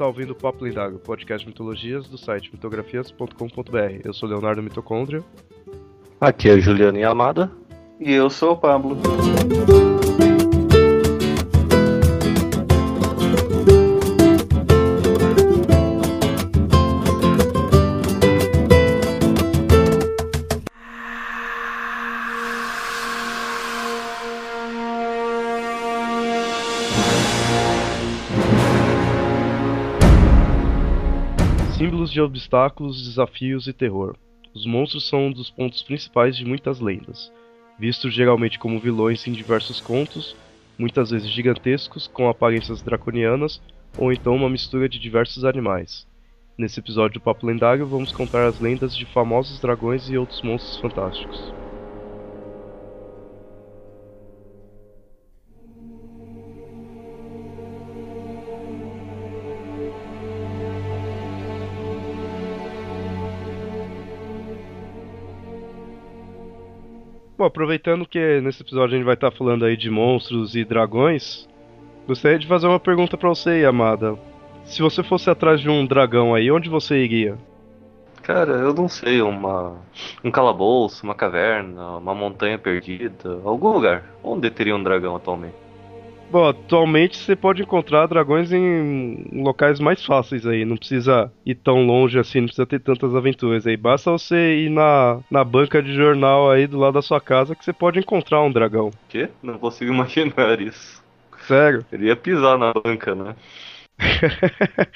está ouvindo o Papo Lendário, podcast de mitologias do site mitografias.com.br. Eu sou Leonardo Mitocôndria. Aqui é Juliana Yamada. E eu sou o Pablo. De obstáculos, desafios e terror. Os monstros são um dos pontos principais de muitas lendas, vistos geralmente como vilões em diversos contos, muitas vezes gigantescos, com aparências draconianas, ou então uma mistura de diversos animais. Nesse episódio do Papo Lendário, vamos contar as lendas de famosos dragões e outros monstros fantásticos. Bom, aproveitando que nesse episódio a gente vai estar falando aí de monstros e dragões, gostaria de fazer uma pergunta para você, Amada. Se você fosse atrás de um dragão aí, onde você iria? Cara, eu não sei, uma um calabouço, uma caverna, uma montanha perdida, algum lugar. Onde teria um dragão atualmente? Bom, atualmente você pode encontrar dragões em locais mais fáceis aí, não precisa ir tão longe assim, não precisa ter tantas aventuras aí. Basta você ir na, na banca de jornal aí do lado da sua casa que você pode encontrar um dragão. Quê? Não consigo imaginar isso. Sério? Ele ia pisar na banca, né?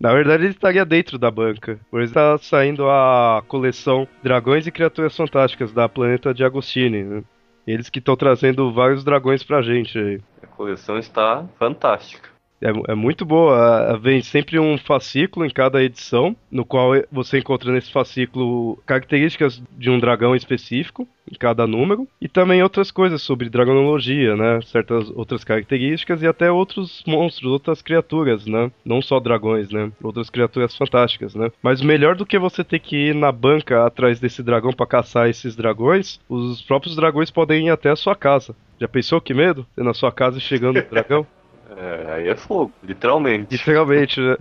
Na verdade, ele estaria dentro da banca. Por isso está saindo a coleção Dragões e Criaturas Fantásticas da Planeta de Agostini. Né? Eles que estão trazendo vários dragões pra gente aí. A coleção está fantástica. É, é, muito boa. Vem sempre um fascículo em cada edição, no qual você encontra nesse fascículo características de um dragão específico em cada número e também outras coisas sobre dragonologia, né? Certas outras características e até outros monstros, outras criaturas, né? Não só dragões, né? Outras criaturas fantásticas, né? Mas melhor do que você ter que ir na banca atrás desse dragão para caçar esses dragões, os próprios dragões podem ir até a sua casa. Já pensou que medo? Ter na sua casa chegando o dragão? É, aí é fogo, literalmente. Literalmente, né?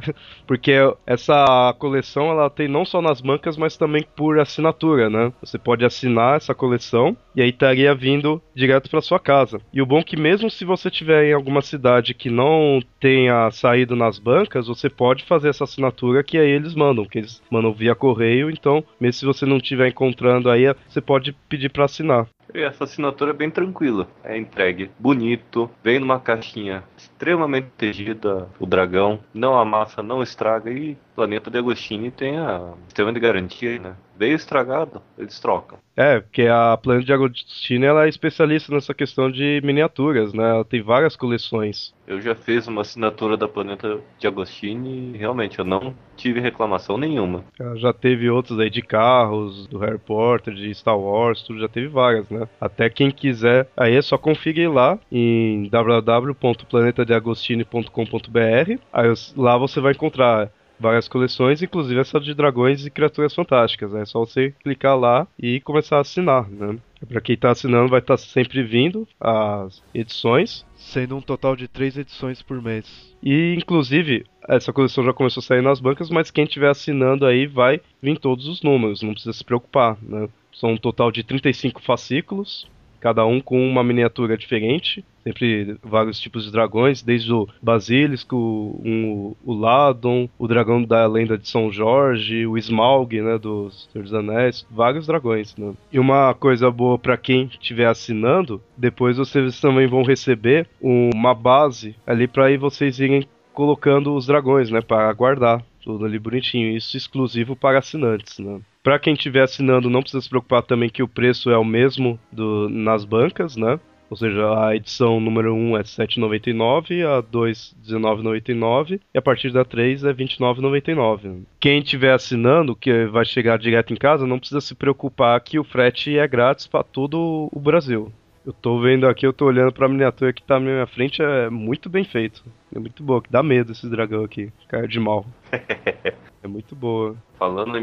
Porque essa coleção ela tem não só nas bancas, mas também por assinatura, né? Você pode assinar essa coleção e aí estaria vindo direto para sua casa. E o bom é que mesmo se você tiver em alguma cidade que não tenha saído nas bancas, você pode fazer essa assinatura que aí eles mandam, que eles mandam via correio, então mesmo se você não estiver encontrando aí, você pode pedir para assinar. E essa assinatura é bem tranquila. É entregue bonito, vem numa caixinha extremamente protegida, o dragão, não amassa, não estraga e Planeta de Agostini tem a sistema de garantia, né? Veio estragado, eles trocam. É, porque a Planeta de Agostini ela é especialista nessa questão de miniaturas, né? Ela tem várias coleções. Eu já fiz uma assinatura da Planeta de Agostini e realmente eu não tive reclamação nenhuma. Ela já teve outros aí de carros, do Harry Potter, de Star Wars, tudo já teve várias, né? Até quem quiser, aí é só conferir lá em www.planetadeagostini.com.br. Aí lá você vai encontrar várias coleções, inclusive essa de dragões e criaturas fantásticas. Né? É só você clicar lá e começar a assinar. Né? Para quem está assinando, vai estar tá sempre vindo as edições, sendo um total de três edições por mês. E inclusive essa coleção já começou a sair nas bancas, mas quem estiver assinando aí vai vir todos os números, não precisa se preocupar. Né? São um total de 35 fascículos, cada um com uma miniatura diferente, sempre vários tipos de dragões, desde o Basilisco, um, o Ladon, o dragão da lenda de São Jorge, o Smaug, né, dos Senhor dos Anéis, vários dragões, né? E uma coisa boa para quem estiver assinando, depois vocês também vão receber uma base ali para vocês irem colocando os dragões, né, para guardar tudo ali bonitinho, isso exclusivo para assinantes, né? Para quem estiver assinando, não precisa se preocupar também que o preço é o mesmo do, nas bancas, né? Ou seja, a edição número 1 é R$ 7,99, a 2 R$ 19,99 e a partir da 3 é R$ 29,99. Quem estiver assinando, que vai chegar direto em casa, não precisa se preocupar que o frete é grátis para todo o Brasil. Eu tô vendo aqui, eu tô olhando pra miniatura que tá na minha frente, é muito bem feito. É muito boa, que dá medo esse dragão aqui, cara de mal. é muito boa. Falando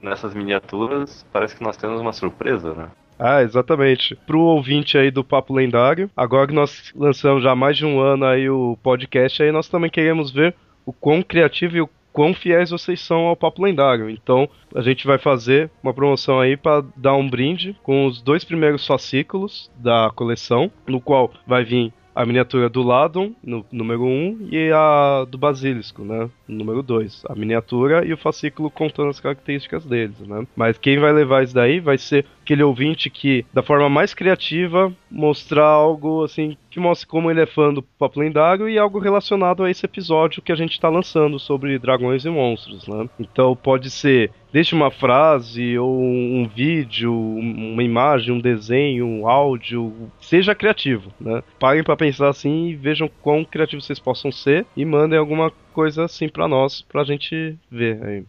nessas miniaturas, parece que nós temos uma surpresa, né? Ah, exatamente. Pro ouvinte aí do Papo Lendário, agora que nós lançamos já há mais de um ano aí o podcast, aí nós também queremos ver o quão criativo e o quão fiéis vocês são ao papo lendário. Então, a gente vai fazer uma promoção aí para dar um brinde com os dois primeiros fascículos da coleção, no qual vai vir a miniatura do Ladon, no número 1, um, e a do Basilisco, né? Número 2. A miniatura e o fascículo contando as características deles, né? Mas quem vai levar isso daí vai ser aquele ouvinte que, da forma mais criativa, mostrar algo assim que mostre como ele é fã do Papo Lendário e algo relacionado a esse episódio que a gente está lançando sobre dragões e monstros, né? Então pode ser desde uma frase ou um vídeo, uma imagem, um desenho, um áudio, seja criativo, né? Parem para pensar assim e vejam quão criativos vocês possam ser e mandem alguma coisa assim para nós, pra gente ver aí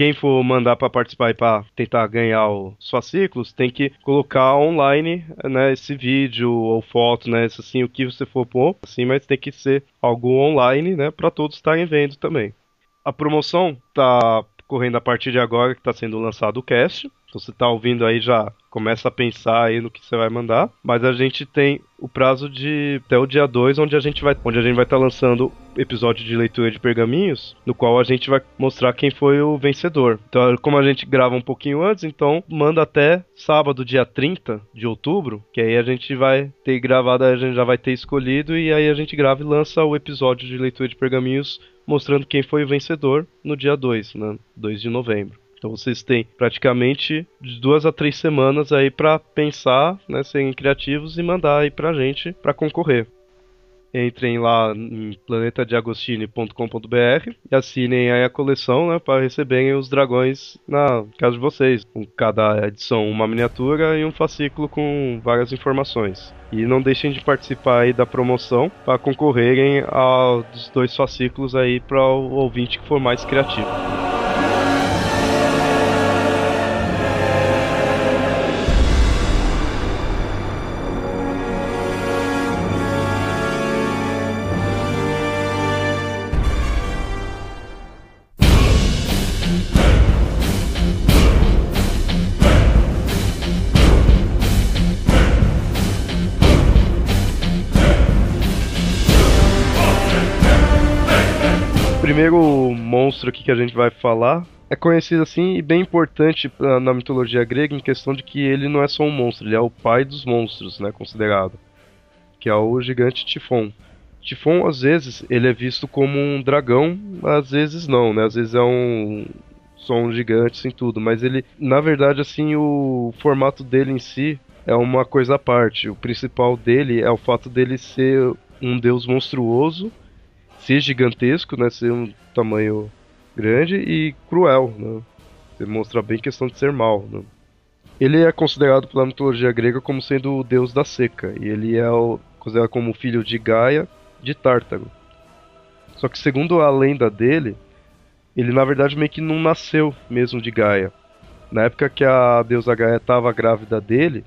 quem for mandar para participar e para tentar ganhar os fascículos tem que colocar online, né, esse vídeo ou foto, né, assim, o que você for pôr, assim, mas tem que ser algo online, né, para todos estarem vendo também. A promoção tá correndo a partir de agora que está sendo lançado o cast. Então você está ouvindo aí já começa a pensar aí no que você vai mandar, mas a gente tem o prazo de até o dia 2, onde a gente vai onde a gente vai estar tá lançando episódio de leitura de pergaminhos, no qual a gente vai mostrar quem foi o vencedor. Então, como a gente grava um pouquinho antes, então manda até sábado, dia 30 de outubro, que aí a gente vai ter gravado, a gente já vai ter escolhido e aí a gente grava e lança o episódio de leitura de pergaminhos mostrando quem foi o vencedor no dia 2, né? 2 de novembro. Então vocês têm praticamente de duas a três semanas aí para pensar, né, serem criativos e mandar aí pra gente para concorrer. Entrem lá em planetadeagostini.com.br e assinem aí a coleção, né, para receberem os dragões na casa de vocês. Com cada edição uma miniatura e um fascículo com várias informações. E não deixem de participar aí da promoção para concorrerem aos dois fascículos aí para o ouvinte que for mais criativo. Primeiro monstro aqui que a gente vai falar é conhecido assim e bem importante na mitologia grega em questão de que ele não é só um monstro, ele é o pai dos monstros, né, considerado, que é o gigante Tifon. Tifon às vezes ele é visto como um dragão, às vezes não, né? Às vezes é um só um gigante sem assim, tudo, mas ele, na verdade assim, o formato dele em si é uma coisa à parte. O principal dele é o fato dele ser um deus monstruoso ser gigantesco, né? Ser um tamanho grande e cruel, né? Demonstra bem questão de ser mal, né? Ele é considerado pela mitologia grega como sendo o deus da seca, e ele é o, considerado como filho de Gaia de Tártaro. Só que segundo a lenda dele, ele na verdade meio que não nasceu mesmo de Gaia. Na época que a deusa Gaia estava grávida dele,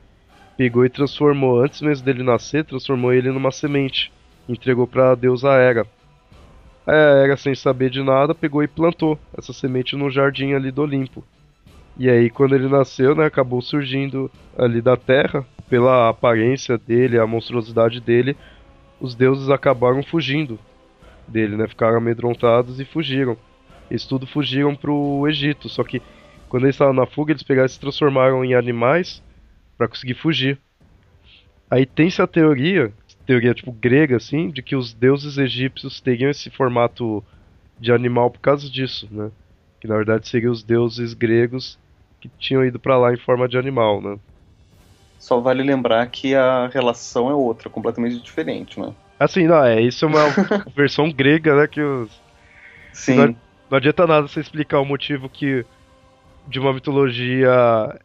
pegou e transformou, antes mesmo dele nascer, transformou ele numa semente. Entregou para a deusa Hera. É, era sem saber de nada, pegou e plantou essa semente no jardim ali do Olimpo. E aí, quando ele nasceu, né, acabou surgindo ali da terra, pela aparência dele, a monstruosidade dele, os deuses acabaram fugindo dele, né? Ficaram amedrontados e fugiram. Eles tudo fugiram pro Egito, só que quando eles estavam na fuga, eles pegaram e se transformaram em animais para conseguir fugir. Aí tem-se a teoria teoria tipo grega assim, de que os deuses egípcios teriam esse formato de animal por causa disso, né? Que na verdade seriam os deuses gregos que tinham ido para lá em forma de animal, né? Só vale lembrar que a relação é outra, completamente diferente, né? Assim, não, é, isso é uma versão grega, né, que os Sim. Não, não adianta nada você explicar o motivo que de uma mitologia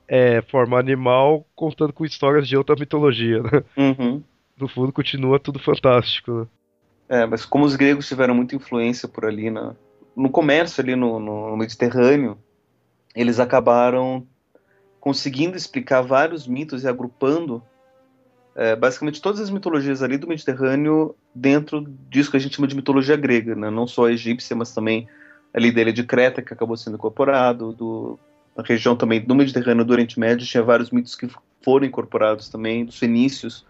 é forma animal contando com histórias de outra mitologia, né? Uhum no fundo continua tudo fantástico. Né? É, mas como os gregos tiveram muita influência por ali na, no comércio ali no, no Mediterrâneo, eles acabaram conseguindo explicar vários mitos e agrupando é, basicamente todas as mitologias ali do Mediterrâneo dentro disso que a gente chama de mitologia grega, né? não só a egípcia, mas também ali da ilha de Creta, que acabou sendo incorporado, do, na região também do Mediterrâneo, do Oriente Médio, tinha vários mitos que foram incorporados também, dos fenícios,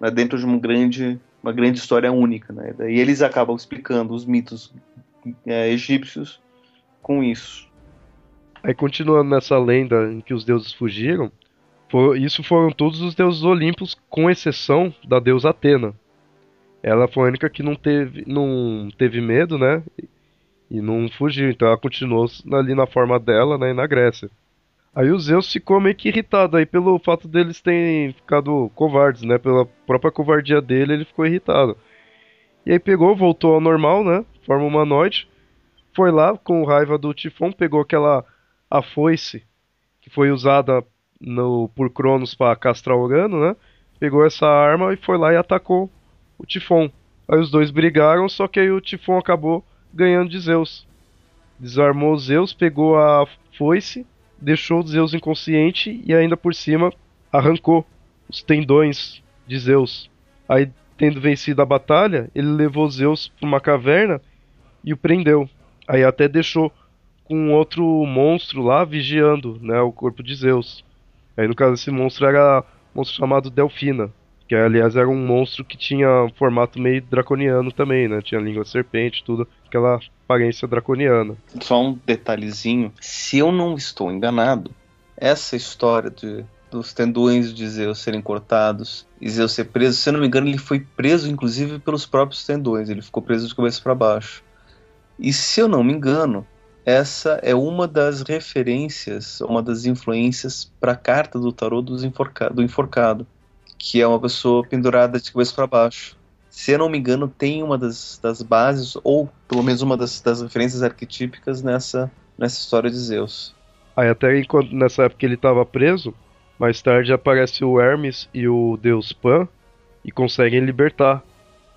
né, dentro de uma grande, uma grande história única. Né? Daí eles acabam explicando os mitos é, egípcios com isso. Aí continuando nessa lenda em que os deuses fugiram, for, isso foram todos os deuses olímpicos, com exceção da deusa Atena. Ela foi a única que não teve, não teve medo, né? E não fugiu, então ela continuou ali na forma dela, né, na Grécia. Aí o Zeus ficou meio que irritado aí pelo fato deles terem ficado covardes, né? Pela própria covardia dele, ele ficou irritado. E aí pegou, voltou ao normal, né? Forma humanoide. Foi lá com raiva do Tifão, pegou aquela a foice que foi usada no, por Cronos para castrar Urano, né? Pegou essa arma e foi lá e atacou o Tifão. Aí os dois brigaram, só que aí o Tifão acabou ganhando de Zeus. Desarmou Zeus, pegou a foice deixou Zeus inconsciente e ainda por cima arrancou os tendões de Zeus. Aí, tendo vencido a batalha, ele levou Zeus para uma caverna e o prendeu. Aí até deixou com outro monstro lá vigiando, né, o corpo de Zeus. Aí no caso esse monstro era um monstro chamado Delfina, que aliás era um monstro que tinha um formato meio draconiano também, né? Tinha língua de serpente, tudo, aquela aparência draconiana. Só um detalhezinho, se eu não estou enganado, essa história de, dos tendões de Zeus serem cortados e Zeus ser preso, se eu não me engano, ele foi preso inclusive pelos próprios tendões, ele ficou preso de cabeça para baixo. E se eu não me engano, essa é uma das referências, uma das influências para a carta do tarô do enforcado que é uma pessoa pendurada de cabeça para baixo. Se eu não me engano, tem uma das, das bases, ou pelo menos uma das, das referências arquetípicas nessa, nessa história de Zeus. Aí até enquanto nessa época ele estava preso, mais tarde aparece o Hermes e o deus Pan e conseguem libertar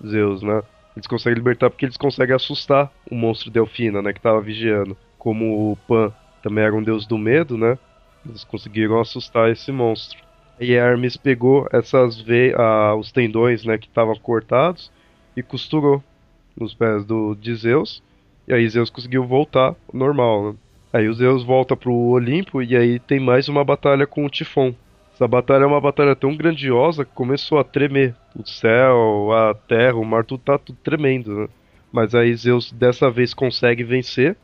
Zeus, né? Eles conseguem libertar porque eles conseguem assustar o monstro Delfina, né, que estava vigiando. Como o Pan também era um deus do medo, né? Eles conseguiram assustar esse monstro. E Hermes pegou essas veias, ah, os tendões, né, que estavam cortados e costurou nos pés do de Zeus. E aí Zeus conseguiu voltar normal. Né? Aí o Zeus volta pro Olimpo e aí tem mais uma batalha com o Tifon. Essa batalha é uma batalha tão grandiosa que começou a tremer. O céu, a terra, o mar, tudo tá tudo tremendo. Né? Mas aí Zeus dessa vez consegue vencer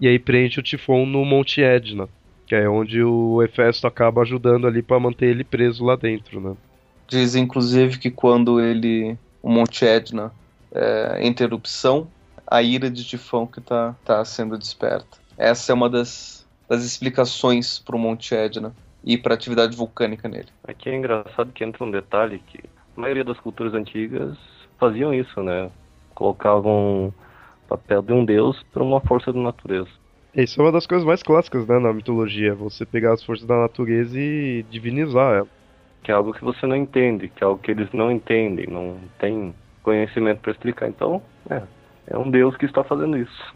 e aí prende o Tifon no Monte Edna. Que é onde o Hefesto acaba ajudando ali para manter ele preso lá dentro, né? Diz inclusive que quando ele. o Monte Edna é, entra erupção, a ira de Tifão que tá, tá sendo desperta. Essa é uma das, das explicações para o Monte Edna e para a atividade vulcânica nele. Aqui é engraçado que entra um detalhe que a maioria das culturas antigas faziam isso, né? Colocavam o papel de um deus para uma força da natureza. Isso é uma das coisas mais clássicas, né, na mitologia, você pegar as forças da natureza e divinizar ela. Que é algo que você não entende, que é algo que eles não entendem, não tem conhecimento para explicar. Então, é, é um Deus que está fazendo isso.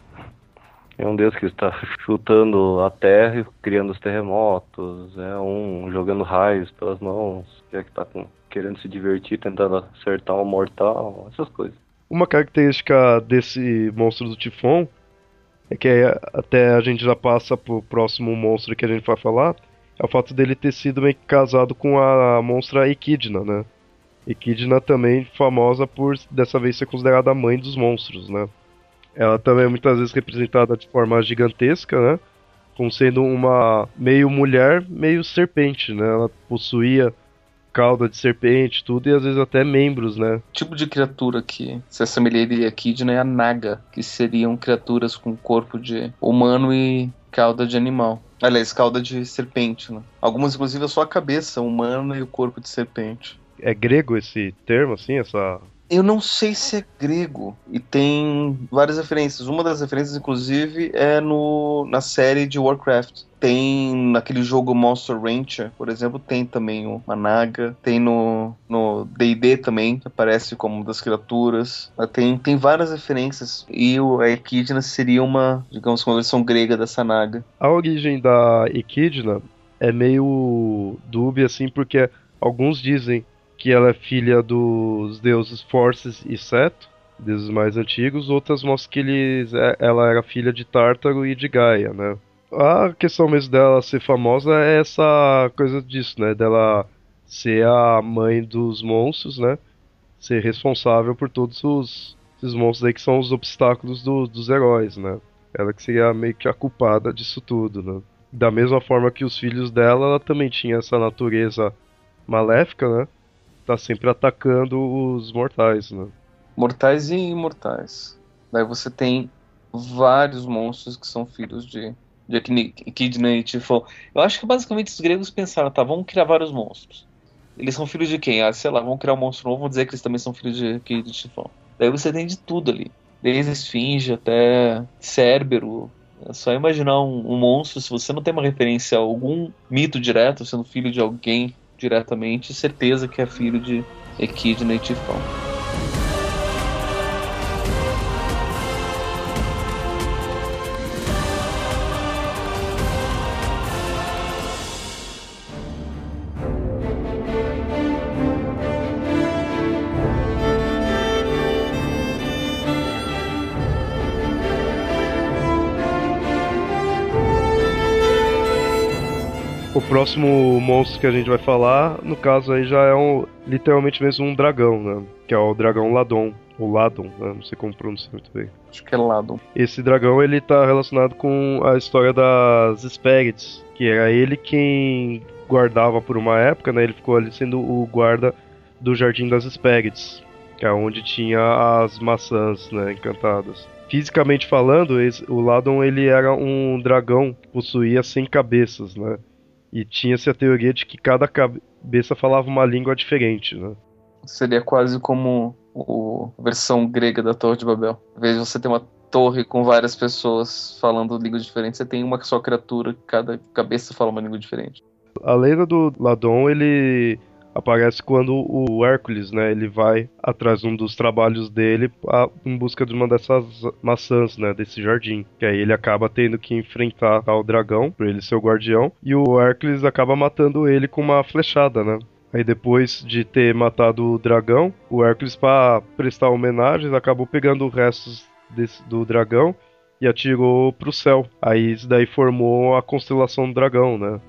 É um Deus que está chutando a terra e criando os terremotos, é um jogando raios pelas mãos, que é que está querendo se divertir, tentando acertar um mortal, essas coisas. Uma característica desse monstro do Tifon é que até a gente já passa pro próximo monstro que a gente vai falar, é o fato dele ter sido meio que casado com a monstra Equidna, né? Equidna também famosa por dessa vez ser considerada a mãe dos monstros, né? Ela também é muitas vezes representada de forma gigantesca, né? Como sendo uma meio mulher, meio serpente, né? Ela possuía cauda de serpente, tudo, e às vezes até membros, né? O tipo de criatura que se assemelharia aqui de né, a Naga, que seriam criaturas com corpo de humano e cauda de animal. Aliás, cauda de serpente, né? Algumas, inclusive, só a cabeça humana e o corpo de serpente. É grego esse termo, assim, essa eu não sei se é grego e tem várias referências. Uma das referências, inclusive, é no, na série de Warcraft. Tem naquele jogo Monster Rancher, por exemplo, tem também o Managa. Tem no D&D também, que aparece como uma das criaturas. Tem, tem várias referências. E o, a Echidna seria uma, digamos, uma versão grega dessa Naga. A origem da Echidna é meio dúbia, assim, porque alguns dizem que ela é filha dos deuses Forces e Seto, deuses mais antigos, outras mostram que eles, é, ela era filha de Tártaro e de Gaia, né? A questão mesmo dela ser famosa é essa coisa disso, né? Dela ser a mãe dos monstros, né? Ser responsável por todos os esses monstros aí que são os obstáculos do, dos heróis, né? Ela que seria meio que a culpada disso tudo, né? Da mesma forma que os filhos dela, ela também tinha essa natureza maléfica, né? Tá sempre atacando os mortais, né? Mortais e imortais. Daí você tem vários monstros que são filhos de, de Echidna e Tifon. Eu acho que basicamente os gregos pensaram, tá, vamos criar vários monstros. Eles são filhos de quem? Ah, sei lá, vamos criar um monstro novo, vamos dizer que eles também são filhos de Echidna e Tifon. Daí você tem de tudo ali. Desde Esfinge até Cérbero. É só imaginar um, um, monstro, se você não tem uma referência a algum mito direto, sendo filho de alguém diretamente, certeza que é filho de Echidna e Tifão. Próximo monstro que a gente vai falar, no caso aí já é um literalmente mesmo um dragão, né? Que é o dragão Ladon. Ou Ladon, né? não sei como pronunciar muito bem. Acho que é Ladon. Esse dragão ele tá relacionado com a história das Hesperides, que era ele quem guardava por uma época, né? Ele ficou ali sendo o guarda do Jardim das Hesperides, que é onde tinha as maçãs, né, encantadas. Fisicamente falando, o Ladon ele era um dragão que possuía 100 cabeças, né? E tinha-se a teoria de que cada cabeça falava uma língua diferente, né? Seria quase como a versão grega da Torre de Babel. Em vez de você ter uma torre com várias pessoas falando línguas diferentes, você tem uma só criatura, cada cabeça fala uma língua diferente. A lenda do Ladon, ele aparece quando o Hércules, né, ele vai atrás de um dos trabalhos dele a, em busca de uma dessas maçãs, né, desse jardim. Que aí ele acaba tendo que enfrentar o dragão, por ele ser o guardião, e o Hércules acaba matando ele com uma flechada, né? Aí depois de ter matado o dragão, o Hércules, para prestar homenagens, acabou pegando os restos desse, do dragão e atirou pro céu. Aí isso daí formou a constelação do dragão, né?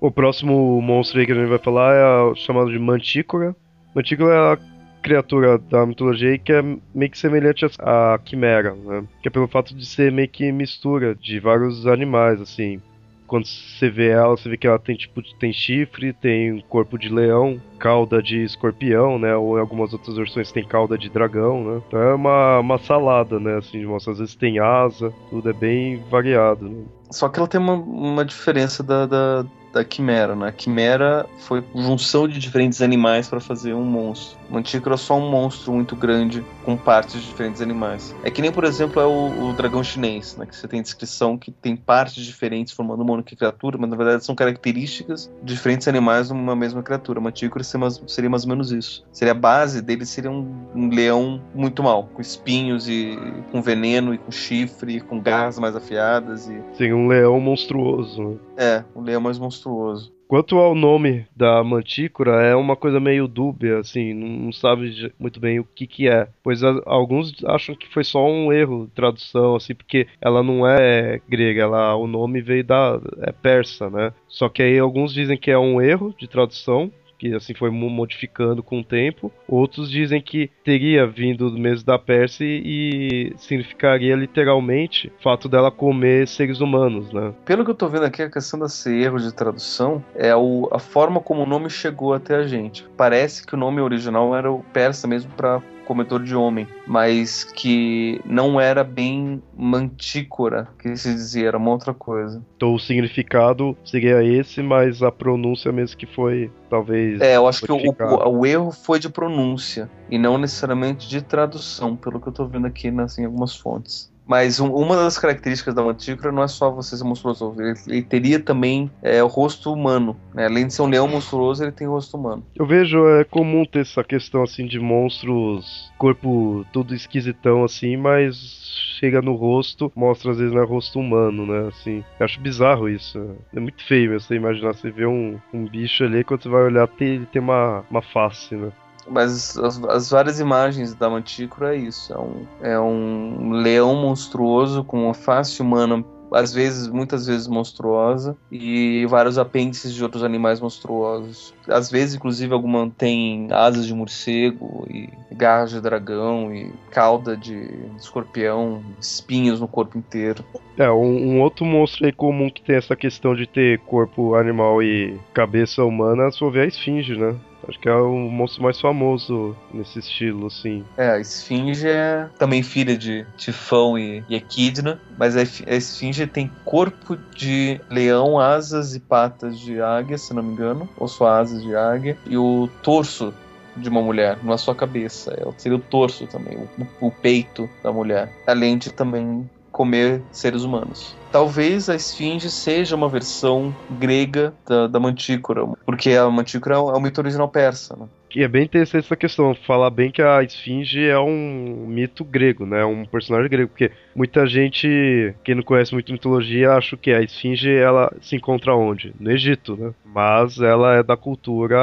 O próximo monstro aí que a gente vai falar é chamado de Mantícora. Mantícora é a criatura da mitologia que é meio que semelhante à quimera, né? Que é pelo fato de ser meio que mistura de vários animais, assim. Quando você vê ela, você vê que ela tem tipo tem chifre, tem corpo de leão, cauda de escorpião, né? Ou em algumas outras versões tem cauda de dragão, né? Então é uma, uma salada, né? Assim, às vezes tem asa, tudo é bem variado. Né? Só que ela tem uma, uma diferença da, da, da quimera, né? A quimera foi junção de diferentes animais para fazer um monstro. O Mantícora é só um monstro muito grande com partes de diferentes animais. É que nem, por exemplo, é o, o dragão chinês, né? Que você tem descrição que tem partes diferentes formando uma única criatura, mas na verdade são características de diferentes animais numa mesma criatura. O Mantícora seria mais ou menos isso. Seria a base dele seria um, um leão muito mal, com espinhos e com veneno e com chifre, e com garras mais afiadas e. Sim, um leão monstruoso. É, um leão mais monstruoso. Quanto ao nome da mantícora, é uma coisa meio dúbia, assim, não sabe muito bem o que que é. Pois alguns acham que foi só um erro de tradução, assim, porque ela não é grega, ela, o nome veio da é persa, né? Só que aí alguns dizem que é um erro de tradução, que assim foi modificando com o tempo. Outros dizem que teria vindo do mesmo da Pérsia e significaria literalmente o fato dela comer seres humanos, né? Pelo que eu tô vendo aqui, a questão desse erro de tradução é o, a forma como o nome chegou até a gente. Parece que o nome original era o persa mesmo para comedor de homem, mas que não era bem mantícora, que se dizia, era uma outra coisa. Então o significado seria esse, mas a pronúncia mesmo que foi, talvez. É, eu acho que o, o, o, erro foi de pronúncia e não necessariamente de tradução, pelo que eu tô vendo aqui nas, em algumas fontes. Mas um, uma das características da mantícora não é só você ser monstruoso, ele, ele teria também é, o rosto humano. Né? Além de ser um leão monstruoso, ele tem o rosto humano. Eu vejo, é comum ter essa questão assim de monstros, corpo todo esquisitão assim, mas chega no rosto, mostra às vezes não é rosto humano, né? Assim, eu acho bizarro isso. É muito feio você imaginar, você vê um, um bicho ali, quando você vai olhar, ele tem uma, uma face, né? Mas as, as, várias imagens da Mantícora é isso. É um, é um leão monstruoso com uma face humana às vezes, muitas vezes monstruosa, e vários apêndices de outros animais monstruosos. Às vezes, inclusive, alguma tem asas de morcego, e garras de dragão, e cauda de escorpião, espinhos no corpo inteiro. É, um, um, outro monstro aí comum que tem essa questão de ter corpo animal e cabeça humana, for ver a esfinge, né? Acho que é o monstro mais famoso nesse estilo, assim. É, a Esfinge é também filha de Tifão e, e Equidna, mas a, Esfinge tem corpo de leão, asas e patas de águia, se não me engano, ou só asas de águia, e o torso de uma mulher, não é só a cabeça, é, seria o torso também, o, o peito da mulher, além de também comer seres humanos. Talvez a esfinge seja uma versão grega da, da mantícora, porque a mantícora é o é mito original persa, né? E é bem interessante essa questão, falar bem que a Esfinge é um mito grego, né? Um personagem grego, porque muita gente, quem não conhece muito mitologia, acha que a Esfinge ela se encontra onde? No Egito, né? Mas ela é da cultura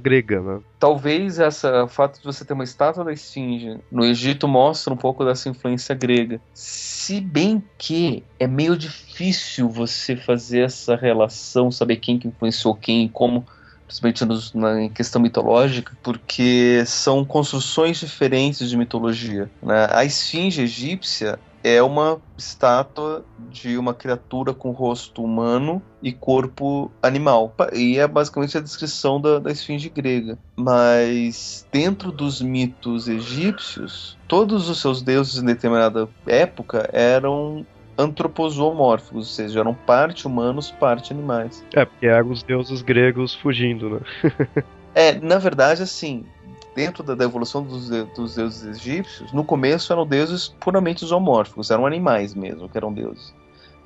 grega, né? Talvez essa, o fato de você ter uma estátua da Esfinge no Egito mostra um pouco dessa influência grega. Se bem que é meio difícil você fazer essa relação, saber quem que influenciou quem e como principalmente nos, na questão mitológica, porque são construções diferentes de mitologia. Né? A esfinge egípcia é uma estátua de uma criatura com rosto humano e corpo animal. E é basicamente a descrição da, da esfinge grega. Mas dentro dos mitos egípcios, todos os seus deuses em determinada época eram antropozoomórficos, ou seja, eram parte humanos, parte animais. É, porque eram os deuses gregos fugindo, né? é, na verdade, assim, dentro da, da evolução dos, dos, deuses egípcios, no começo eram deuses puramente zoomórficos, eram animais mesmo que eram deuses.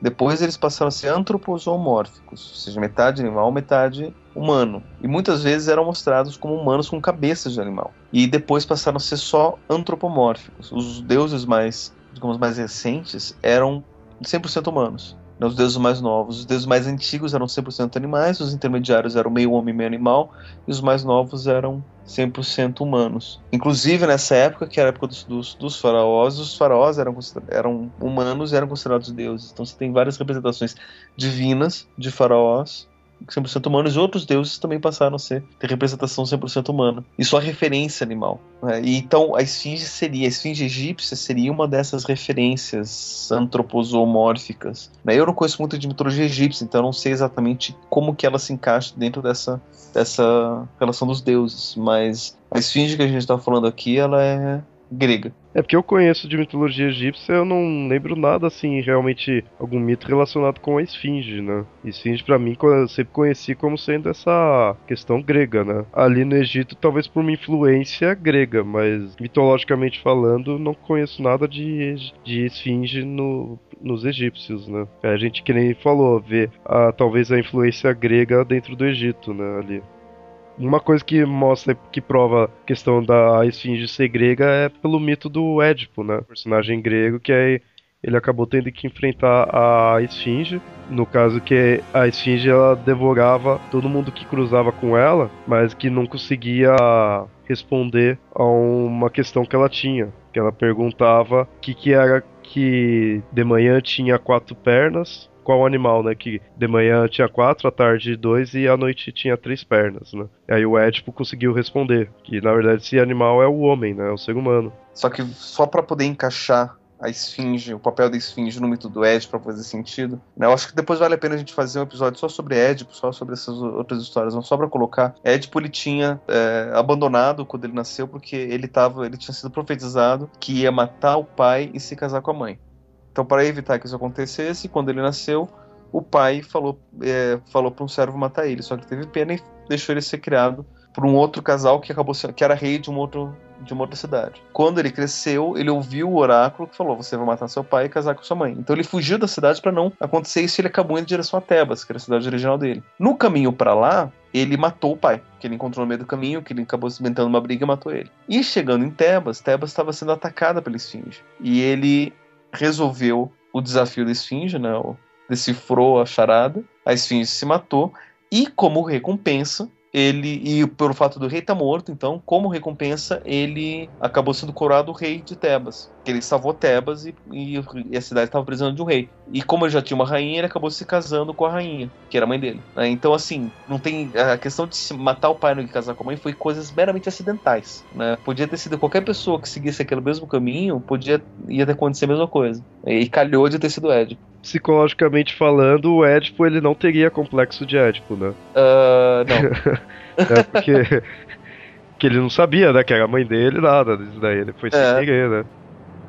Depois eles passaram a ser antropozoomórficos, ou seja, metade animal, metade humano. E muitas vezes eram mostrados como humanos com cabeças de animal. E depois passaram a ser só antropomórficos. Os deuses mais, digamos, mais recentes eram 100% humanos. Né, os deuses mais novos. Os deuses mais antigos eram 100% animais, os intermediários eram meio homem, meio animal, e os mais novos eram 100% humanos. Inclusive, nessa época, que era a época dos, dos, dos faraós, os faraós eram, eram humanos e eram considerados deuses. Então você tem várias representações divinas de faraós 100% humanos e outros deuses também passaram a ser ter representação 100% humana e só referência animal. Né? E então a esfinge seria, a esfinge egípcia seria uma dessas referências antropozoomórficas. Né? Eu não conheço muito de mitologia egípcia, então eu não sei exatamente como que ela se encaixa dentro dessa, dessa relação dos deuses, mas a esfinge que a gente está falando aqui, ela é grega. É porque eu conheço de mitologia egípcia, eu não lembro nada assim, realmente algum mito relacionado com a esfinge, né? Esfinge para mim eu sempre conheci como sendo essa questão grega, né? Ali no Egito, talvez por uma influência grega, mas mitologicamente falando, não conheço nada de, de esfinge no, nos egípcios, né? A gente que nem falou, vê a, talvez a influência grega dentro do Egito, né? Ali. Uma coisa que mostra, que prova a questão da esfinge ser grega é pelo mito do Édipo, né? Personagem grego que é, ele acabou tendo que enfrentar a esfinge. No caso que a esfinge ela devorava todo mundo que cruzava com ela, mas que não conseguia responder a uma questão que ela tinha. Que ela perguntava o que, que era que de manhã tinha quatro pernas qual animal, né? Que de manhã tinha quatro, à tarde dois e à noite tinha três pernas, né? E aí o Édipo conseguiu responder que na verdade esse animal é o homem, né? É o ser humano. Só que só para poder encaixar a esfinge, o papel da esfinge no mito do Édipo para fazer sentido. Né? Eu acho que depois vale a pena a gente fazer um episódio só sobre Édipo, só sobre essas outras histórias, não só para colocar. Édipo ele tinha é, abandonado quando ele nasceu porque ele tava, ele tinha sido profetizado que ia matar o pai e se casar com a mãe. Então, para evitar que isso acontecesse, quando ele nasceu, o pai falou, é, falou para um servo matar ele. Só que teve pena e deixou ele ser criado por um outro casal que acabou sendo, que era rei de um outro de uma outra cidade. Quando ele cresceu, ele ouviu o oráculo que falou: você vai matar seu pai e casar com sua mãe. Então ele fugiu da cidade para não acontecer isso. E ele acabou indo em direção a Tebas, que era a cidade original dele. No caminho para lá, ele matou o pai, que ele encontrou no meio do caminho, que ele acabou se inventando uma briga e matou ele. E chegando em Tebas, Tebas estava sendo atacada pela esfinge. E ele resolveu o desafio da esfinge, né? Decifrou a charada, a esfinge se matou, e como recompensa, ele e pelo fato do rei estar tá morto, então, como recompensa, ele acabou sendo coroado rei de Tebas. Ele salvou Tebas e, e, e a cidade estava precisando de um rei. E como ele já tinha uma rainha, ele acabou se casando com a rainha, que era a mãe dele. Né? Então, assim, não tem a questão de matar o pai e casar com a mãe foi coisas meramente acidentais. Né? Podia ter sido qualquer pessoa que seguisse aquele mesmo caminho, podia ia ter acontecido a mesma coisa. E calhou de ter sido Édipo. Psicologicamente falando, o Édipo ele não teria complexo de Édipo, né? Uh, não. é porque que ele não sabia, né, que era a mãe dele, nada disso daí. Ele foi sem é. querer, né?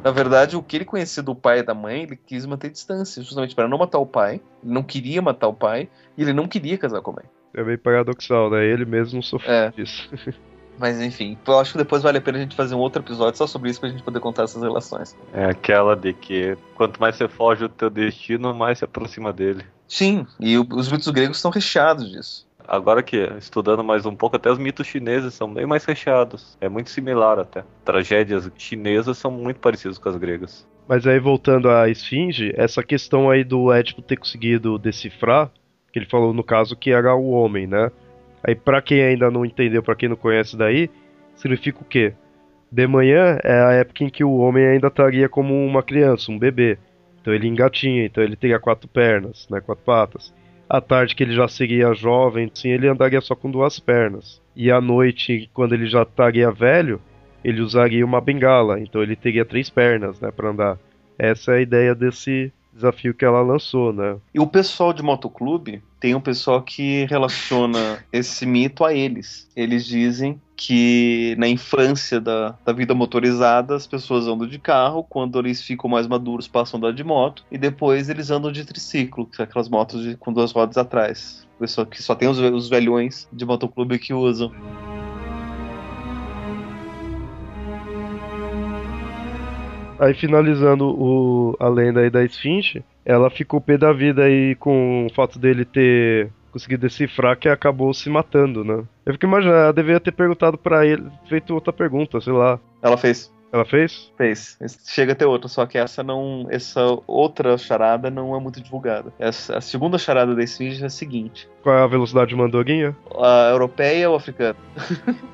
Na verdade, o que ele conhecia do pai e da mãe, ele quis manter distância, justamente para não matar o pai. Ele não queria matar o pai e ele não queria casar com a mãe. É meio paradoxal, né? Ele mesmo sofreu é. disso. Mas enfim, eu acho que depois vale a pena a gente fazer um outro episódio só sobre isso pra gente poder contar essas relações. É aquela de que quanto mais você foge do teu destino, mais se aproxima dele. Sim, e o, os mitos gregos estão recheados disso. Agora que estudando mais um pouco, até os mitos chineses são bem mais recheados. É muito similar até. Tragédias chinesas são muito parecidas com as gregas. Mas aí voltando à esfinge, essa questão aí do Édipo ter conseguido decifrar, que ele falou no caso que era o homem, né? Aí, para quem ainda não entendeu, para quem não conhece daí, significa o quê? De manhã é a época em que o homem ainda estaria como uma criança, um bebê. Então ele engatinha, então ele teria quatro pernas, né, quatro patas. À tarde que ele já seria jovem, sim, ele andaria só com duas pernas. E à noite, quando ele já estaria velho, ele usaria uma bengala, então ele teria três pernas, né, para andar. Essa é a ideia desse desafio que ela lançou, né? E o pessoal de motoclube tem um pessoal que relaciona esse mito a eles. Eles dizem que na infância da, da vida motorizada as pessoas andam de carro, quando eles ficam mais maduros passam a andar de moto e depois eles andam de triciclo, que são aquelas motos de, com duas rodas atrás. Pessoal que só tem os, os velhões de motoclube que usam. Aí finalizando o, a lenda aí da Esfinge, ela ficou pé da vida aí com o fato dele ter conseguido decifrar que acabou se matando, né? Eu fico imaginando, ela deveria ter perguntado para ele, feito outra pergunta, sei lá. Ela fez. Ela fez? Fez. Chega a ter outra, só que essa não. Essa outra charada não é muito divulgada. Essa, a segunda charada da Esfinge é a seguinte: Qual é a velocidade de mandoguinha? A europeia ou africana?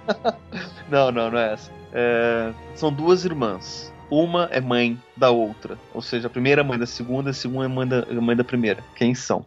não, não, não é essa. É, são duas irmãs uma é mãe da outra. Ou seja, a primeira é mãe da segunda, a segunda é mãe da, é mãe da primeira. Quem são?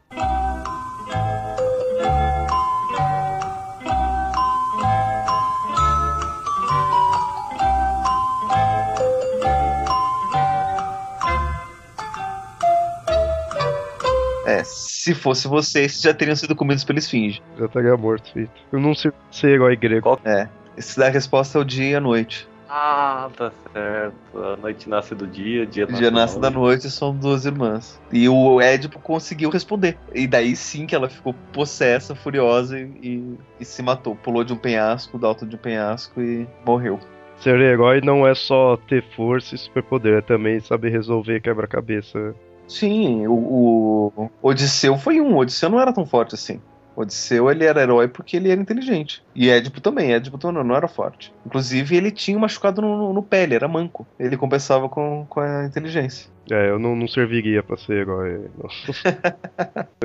É, se fosse vocês, já teriam sido comidos pela esfinge. Já estaria morto, feito. Eu não sei, sei herói grego. É, esse da resposta é o dia e a noite. Ah, tá certo. A noite nasce do dia, dia, dia nasce da noite, são duas irmãs. E o Édipo conseguiu responder. E daí sim que ela ficou possessa, furiosa e, e se matou. Pulou de um penhasco, do alto de um penhasco e morreu. Ser herói não é só ter força e superpoder, é também saber resolver quebra-cabeça. Sim, o, o Odisseu foi um. O Odisseu não era tão forte assim. Odisseu ele era herói porque ele era inteligente. E Édipo também. Édipo não, não era forte. Inclusive, ele tinha machucado no, no pé, ele era manco. Ele compensava com, com a inteligência. É, eu não, não serviria pra ser herói.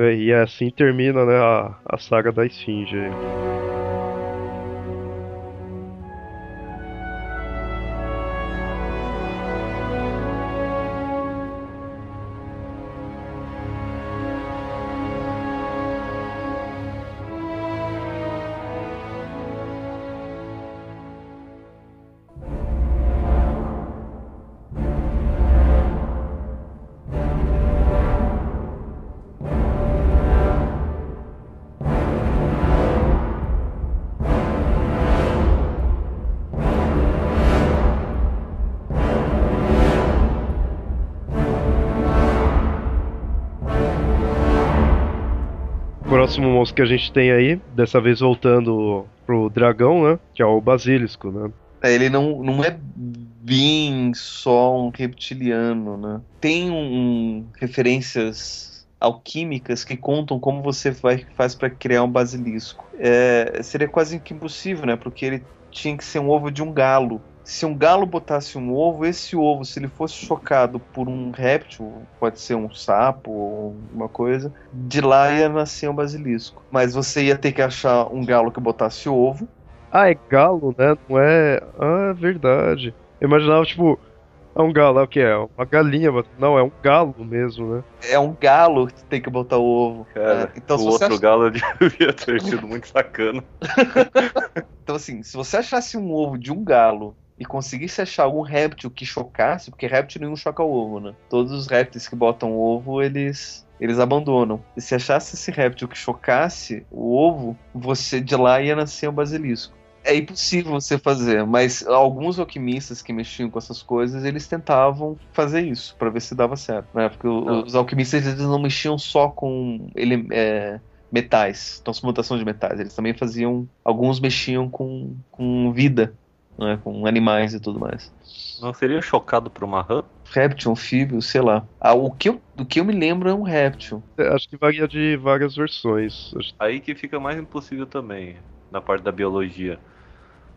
e assim termina né, a, a saga da Esfinge. Que a gente tem aí, dessa vez voltando pro dragão, né? Que é o basilisco, né? É, ele não, não é bem só um reptiliano, né? Tem um, referências alquímicas que contam como você vai, faz para criar um basilisco. É, seria quase que impossível, né? Porque ele tinha que ser um ovo de um galo se um galo botasse um ovo, esse ovo, se ele fosse chocado por um réptil, pode ser um sapo ou uma coisa, de lá ia nascer um basilisco. Mas você ia ter que achar um galo que botasse ovo. Ah, é galo, né? Não é. Ah, é verdade. Eu imaginava, tipo, é um galo, é o que é? Uma galinha, não, é um galo mesmo, né? É um galo que tem que botar o ovo. Cara, é, então, o outro acha... galo devia ter sido muito sacana. então, assim, se você achasse um ovo de um galo e conseguisse achar algum réptil que chocasse, porque réptil nenhum choca o ovo, né? Todos os répteis que botam ovo, eles eles abandonam. E se achasse esse réptil que chocasse o ovo, você de lá ia nascer um basilisco é impossível você fazer, mas alguns alquimistas que mexiam com essas coisas, eles tentavam fazer isso para ver se dava certo, né? Porque não. os alquimistas eles não mexiam só com ele, é, metais, transmutação de metais, eles também faziam, alguns mexiam com, com vida, né? com animais e tudo mais. Não seria chocado por uma rã? Réptil, anfíbio, sei lá. Ah, o, que eu, do que eu me lembro é um réptil. É, acho que varia de várias versões. Aí que fica mais impossível também, na parte da biologia.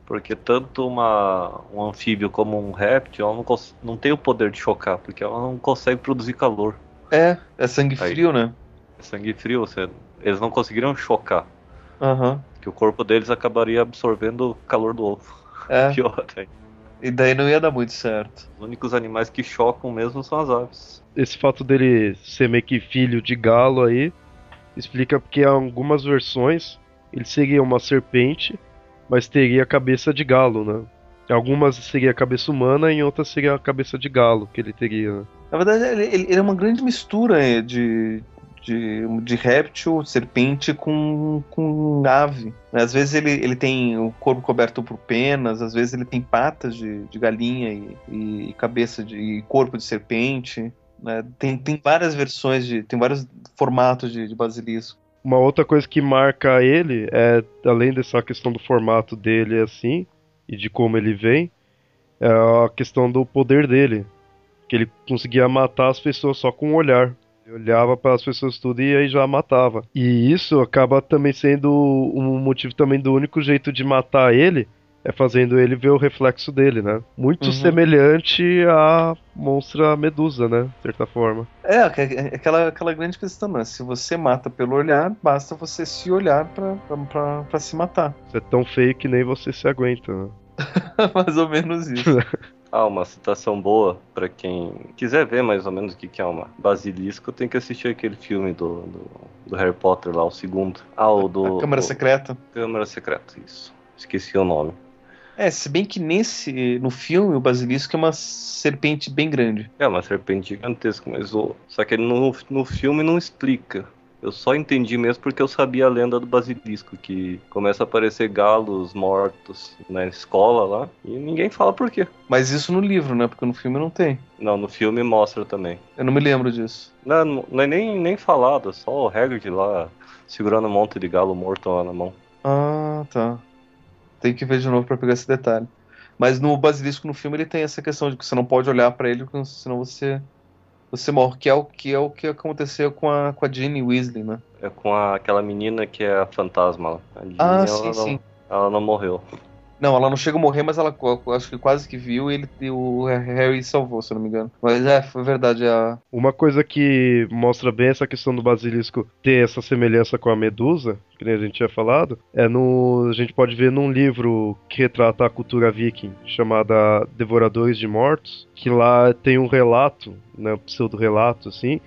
Porque tanto uma, um anfíbio como um réptil, ela não, não tem o poder de chocar, porque ela não consegue produzir calor. É, é sangue Aí, frio, né? É sangue frio, você, eles não conseguiriam chocar. Uhum. Que o corpo deles acabaria absorvendo o calor do ovo. É. Pior. E daí não ia dar muito certo. Os únicos animais que chocam mesmo são as aves. Esse fato dele ser meio que filho de galo aí explica porque em algumas versões ele seria uma serpente mas teria a cabeça de galo, né? Algumas seria a cabeça humana e em outras seria a cabeça de galo que ele teria. Né? Na verdade, ele, ele, é uma grande mistura é, de, de, de réptil, serpente com, com ave. Às vezes ele, ele tem o corpo coberto por penas, às vezes ele tem patas de, de galinha e, e, cabeça de e corpo de serpente. Né? Tem, tem várias versões, de, tem vários formatos de, de basilisco. Uma outra coisa que marca ele é, além dessa questão do formato dele assim, e de como ele vem, é a questão do poder dele. Que ele conseguia matar as pessoas só com um olhar. Ele olhava para as pessoas tudo e aí já matava. E isso acaba também sendo um motivo também do único jeito de matar ele é fazendo ele ver o reflexo dele, né? Muito uhum. semelhante à monstra medusa, né? De certa forma. É, é, aquela, aquela grande questão, né? Se você mata pelo olhar, basta você se olhar pra se matar. Você é tão feio que nem você se aguenta, né? mais ou menos isso. Ah, uma citação boa para quem quiser ver mais ou menos o que, é uma basilisco, tem que assistir aquele filme do, do, do Harry Potter lá, o segundo. Ah, o do. A Câmara Secreta. Câmara Secreta, isso. Esqueci o nome. É, se bem que nesse. No filme, o basilisco é uma serpente bem grande. É, uma serpente gigantesca, mas o. Só que no, no filme não explica. Eu só entendi mesmo porque eu sabia a lenda do basilisco, que começa a aparecer galos mortos na escola lá, e ninguém fala por quê. Mas isso no livro, né? Porque no filme não tem. Não, no filme mostra também. Eu não me lembro disso. Não, não é nem, nem falado, é só o Hagrid lá segurando um monte de galo morto lá na mão. Ah, tá. Tem que ver de novo para pegar esse detalhe. Mas no basilisco no filme ele tem essa questão de que você não pode olhar para ele, senão você você morre, que é o que é o que aconteceu com a com a Ginny Weasley, né? É com a, aquela menina que é a fantasma. A Ginny, ah, sim, não, sim. Ela não morreu. Não, ela não chega a morrer, mas ela acho que quase que viu e ele, o Harry salvou, se não me engano. Mas é, foi verdade. A... Uma coisa que mostra bem essa questão do basilisco ter essa semelhança com a medusa, que nem a gente tinha falado, é no. A gente pode ver num livro que retrata a cultura viking, chamada Devoradores de Mortos, que lá tem um relato, né, um pseudo-relato, assim,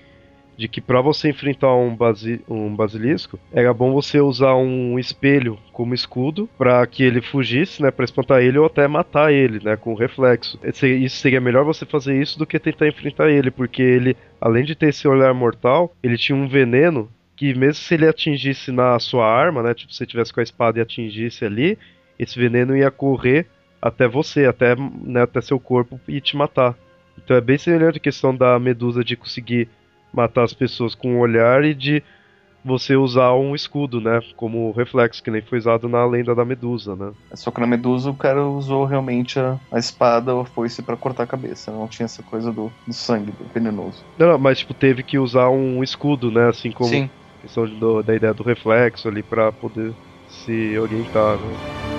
de que para você enfrentar um, basi um basilisco, era bom você usar um espelho como escudo para que ele fugisse, né, para espantar ele ou até matar ele, né, com reflexo. Isso seria melhor você fazer isso do que tentar enfrentar ele, porque ele, além de ter esse olhar mortal, ele tinha um veneno que mesmo se ele atingisse na sua arma, né, tipo se você tivesse com a espada e atingisse ali, esse veneno ia correr até você, até, né, até seu corpo e te matar. Então é bem semelhante a questão da medusa de conseguir matar as pessoas com o olhar e de você usar um escudo, né? Como reflexo, que nem foi usado na lenda da Medusa, né? Só que na Medusa o cara usou realmente a, a espada ou a foice para cortar a cabeça. Não tinha essa coisa do, do sangue, do venenoso. Não, não, mas tipo, teve que usar um escudo, né? Assim como Sim. questão do, da ideia do reflexo ali para poder se orientar, né?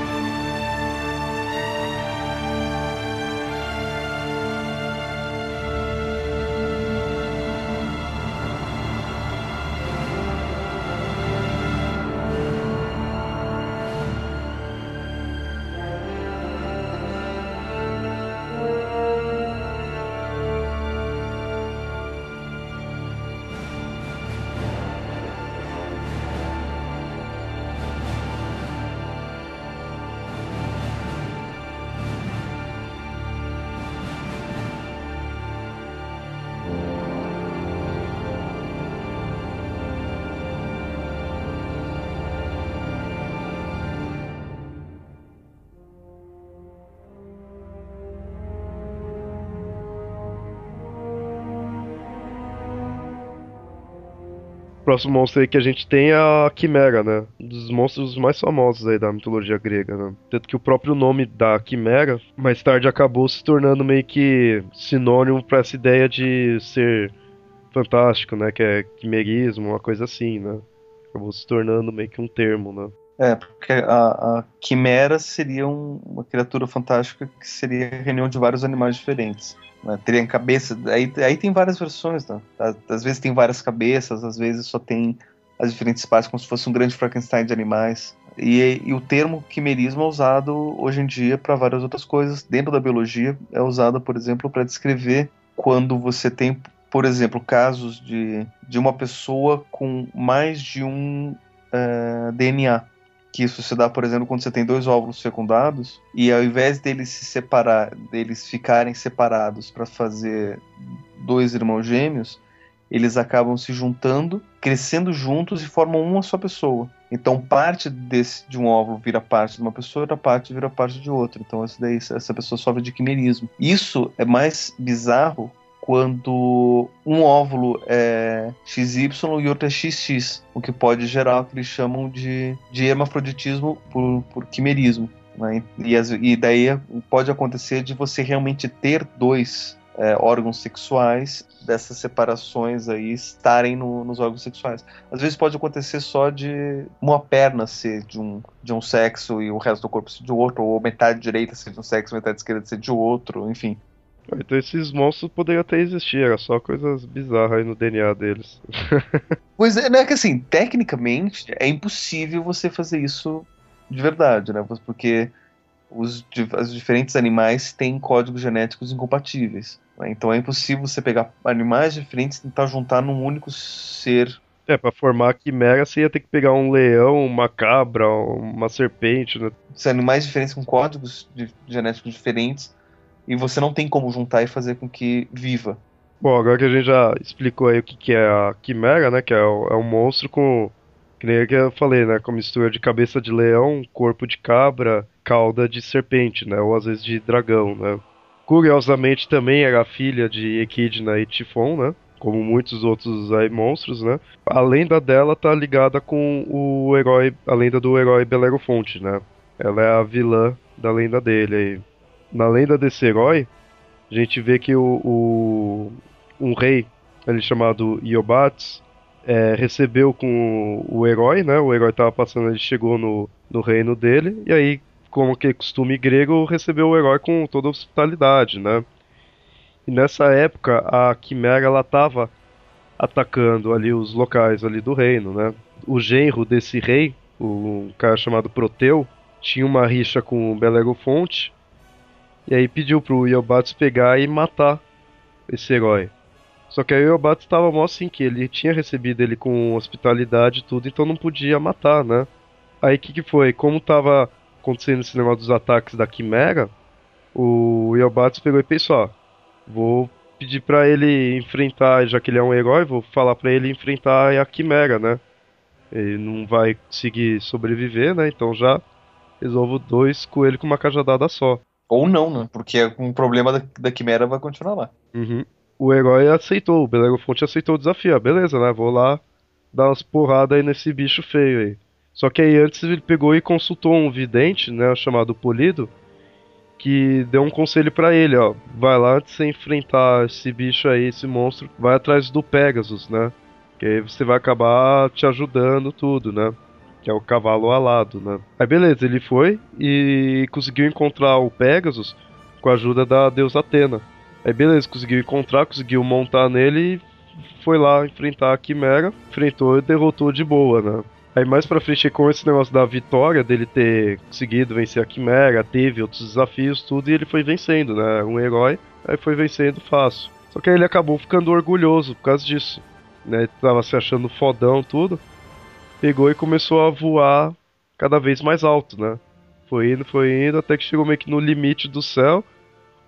Próximo monstro aí que a gente tem é a Quimera, né? Um dos monstros mais famosos aí da mitologia grega, né? Tanto que o próprio nome da Quimera, mais tarde acabou se tornando meio que sinônimo para essa ideia de ser fantástico, né? Que é quimerismo, uma coisa assim, né? Acabou se tornando meio que um termo, né? É, porque a, a quimera seria um, uma criatura fantástica que seria a reunião de vários animais diferentes. Né? Teria cabeça. Aí, aí tem várias versões, né? Às vezes tem várias cabeças, às vezes só tem as diferentes partes, como se fosse um grande Frankenstein de animais. E, e o termo quimerismo é usado hoje em dia para várias outras coisas. Dentro da biologia, é usado, por exemplo, para descrever quando você tem, por exemplo, casos de, de uma pessoa com mais de um uh, eh, DNA que isso se dá, por exemplo, quando você tem dois óvulos fecundados e ao invés deles se separar, deles ficarem separados para fazer dois irmãos gêmeos, eles acabam se juntando, crescendo juntos e formam uma só pessoa. Então parte desse, de um óvulo vira parte de uma pessoa, outra parte vira parte de outra. Então essa, daí, essa pessoa sofre de quimerismo. Isso é mais bizarro quando um óvulo é XY e outro é XX, o que pode gerar o que eles chamam de, de hermafroditismo por, por quimerismo. Né? E, e daí pode acontecer de você realmente ter dois é, órgãos sexuais dessas separações aí estarem no, nos órgãos sexuais. Às vezes pode acontecer só de uma perna ser de um, de um sexo e o resto do corpo ser de outro, ou metade direita ser de um sexo, metade esquerda ser de outro, enfim. Então esses monstros poderiam até existir, era só coisas bizarras aí no DNA deles. pois é, não é que assim, tecnicamente é impossível você fazer isso de verdade, né? Porque os, os diferentes animais têm códigos genéticos incompatíveis. Né? Então é impossível você pegar animais diferentes e tentar juntar num único ser. É, pra formar a quimera você ia ter que pegar um leão, uma cabra, uma serpente, né? Se animais diferentes com códigos de, genéticos diferentes e você não tem como juntar e fazer com que viva. Bom, agora que a gente já explicou aí o que, que é a quimera, né? Que é, o, é um monstro com. Que nem que eu falei, né? Com mistura de cabeça de leão, corpo de cabra, cauda de serpente, né? Ou às vezes de dragão, né? Curiosamente também era filha de Equidna e Tifon, né? Como muitos outros aí monstros, né? A lenda dela tá ligada com o herói, a lenda do herói Belerofonte, né? Ela é a vilã da lenda dele aí na lenda desse herói, a gente vê que o, o um rei ele chamado Iobates é, recebeu com o, o herói, né? O herói estava passando, ele chegou no, no reino dele e aí, como que é costume grego, recebeu o herói com toda hospitalidade, né? E nessa época a quimera ela estava atacando ali os locais ali do reino, né? O genro desse rei, um cara chamado Proteu, tinha uma rixa com o Belerofonte e aí pediu pro Iobates pegar e matar esse herói. Só que aí o Iobates estava mó assim que ele tinha recebido ele com hospitalidade e tudo, então não podia matar, né? Aí o que, que foi? Como tava acontecendo esse negócio dos ataques da Quimera, o Iobates pegou e pensou, ó, vou pedir para ele enfrentar, já que ele é um herói, vou falar para ele enfrentar a Quimera, né? Ele não vai conseguir sobreviver, né? Então já resolvo dois coelhos com uma cajadada só. Ou não, né? Porque um problema da, da Quimera vai continuar lá. Uhum. O herói aceitou, o Belerofonte aceitou o desafio. Ah, beleza, né? Vou lá dar umas porradas aí nesse bicho feio aí. Só que aí antes ele pegou e consultou um vidente, né? Chamado Polido, que deu um conselho para ele, ó. Vai lá antes de enfrentar esse bicho aí, esse monstro, vai atrás do Pegasus, né? Que aí você vai acabar te ajudando tudo, né? Que é o cavalo alado, né? Aí beleza, ele foi e conseguiu encontrar o Pegasus com a ajuda da deusa Atena. Aí beleza, conseguiu encontrar, conseguiu montar nele e foi lá enfrentar a Quimera, enfrentou e derrotou de boa, né? Aí mais pra frente, com esse negócio da vitória, dele ter conseguido vencer a Quimera, teve outros desafios, tudo, e ele foi vencendo, né? Um herói, aí foi vencendo fácil. Só que aí ele acabou ficando orgulhoso por causa disso, né? Ele tava se achando fodão, tudo pegou e começou a voar cada vez mais alto, né? Foi indo, foi indo, até que chegou meio que no limite do céu.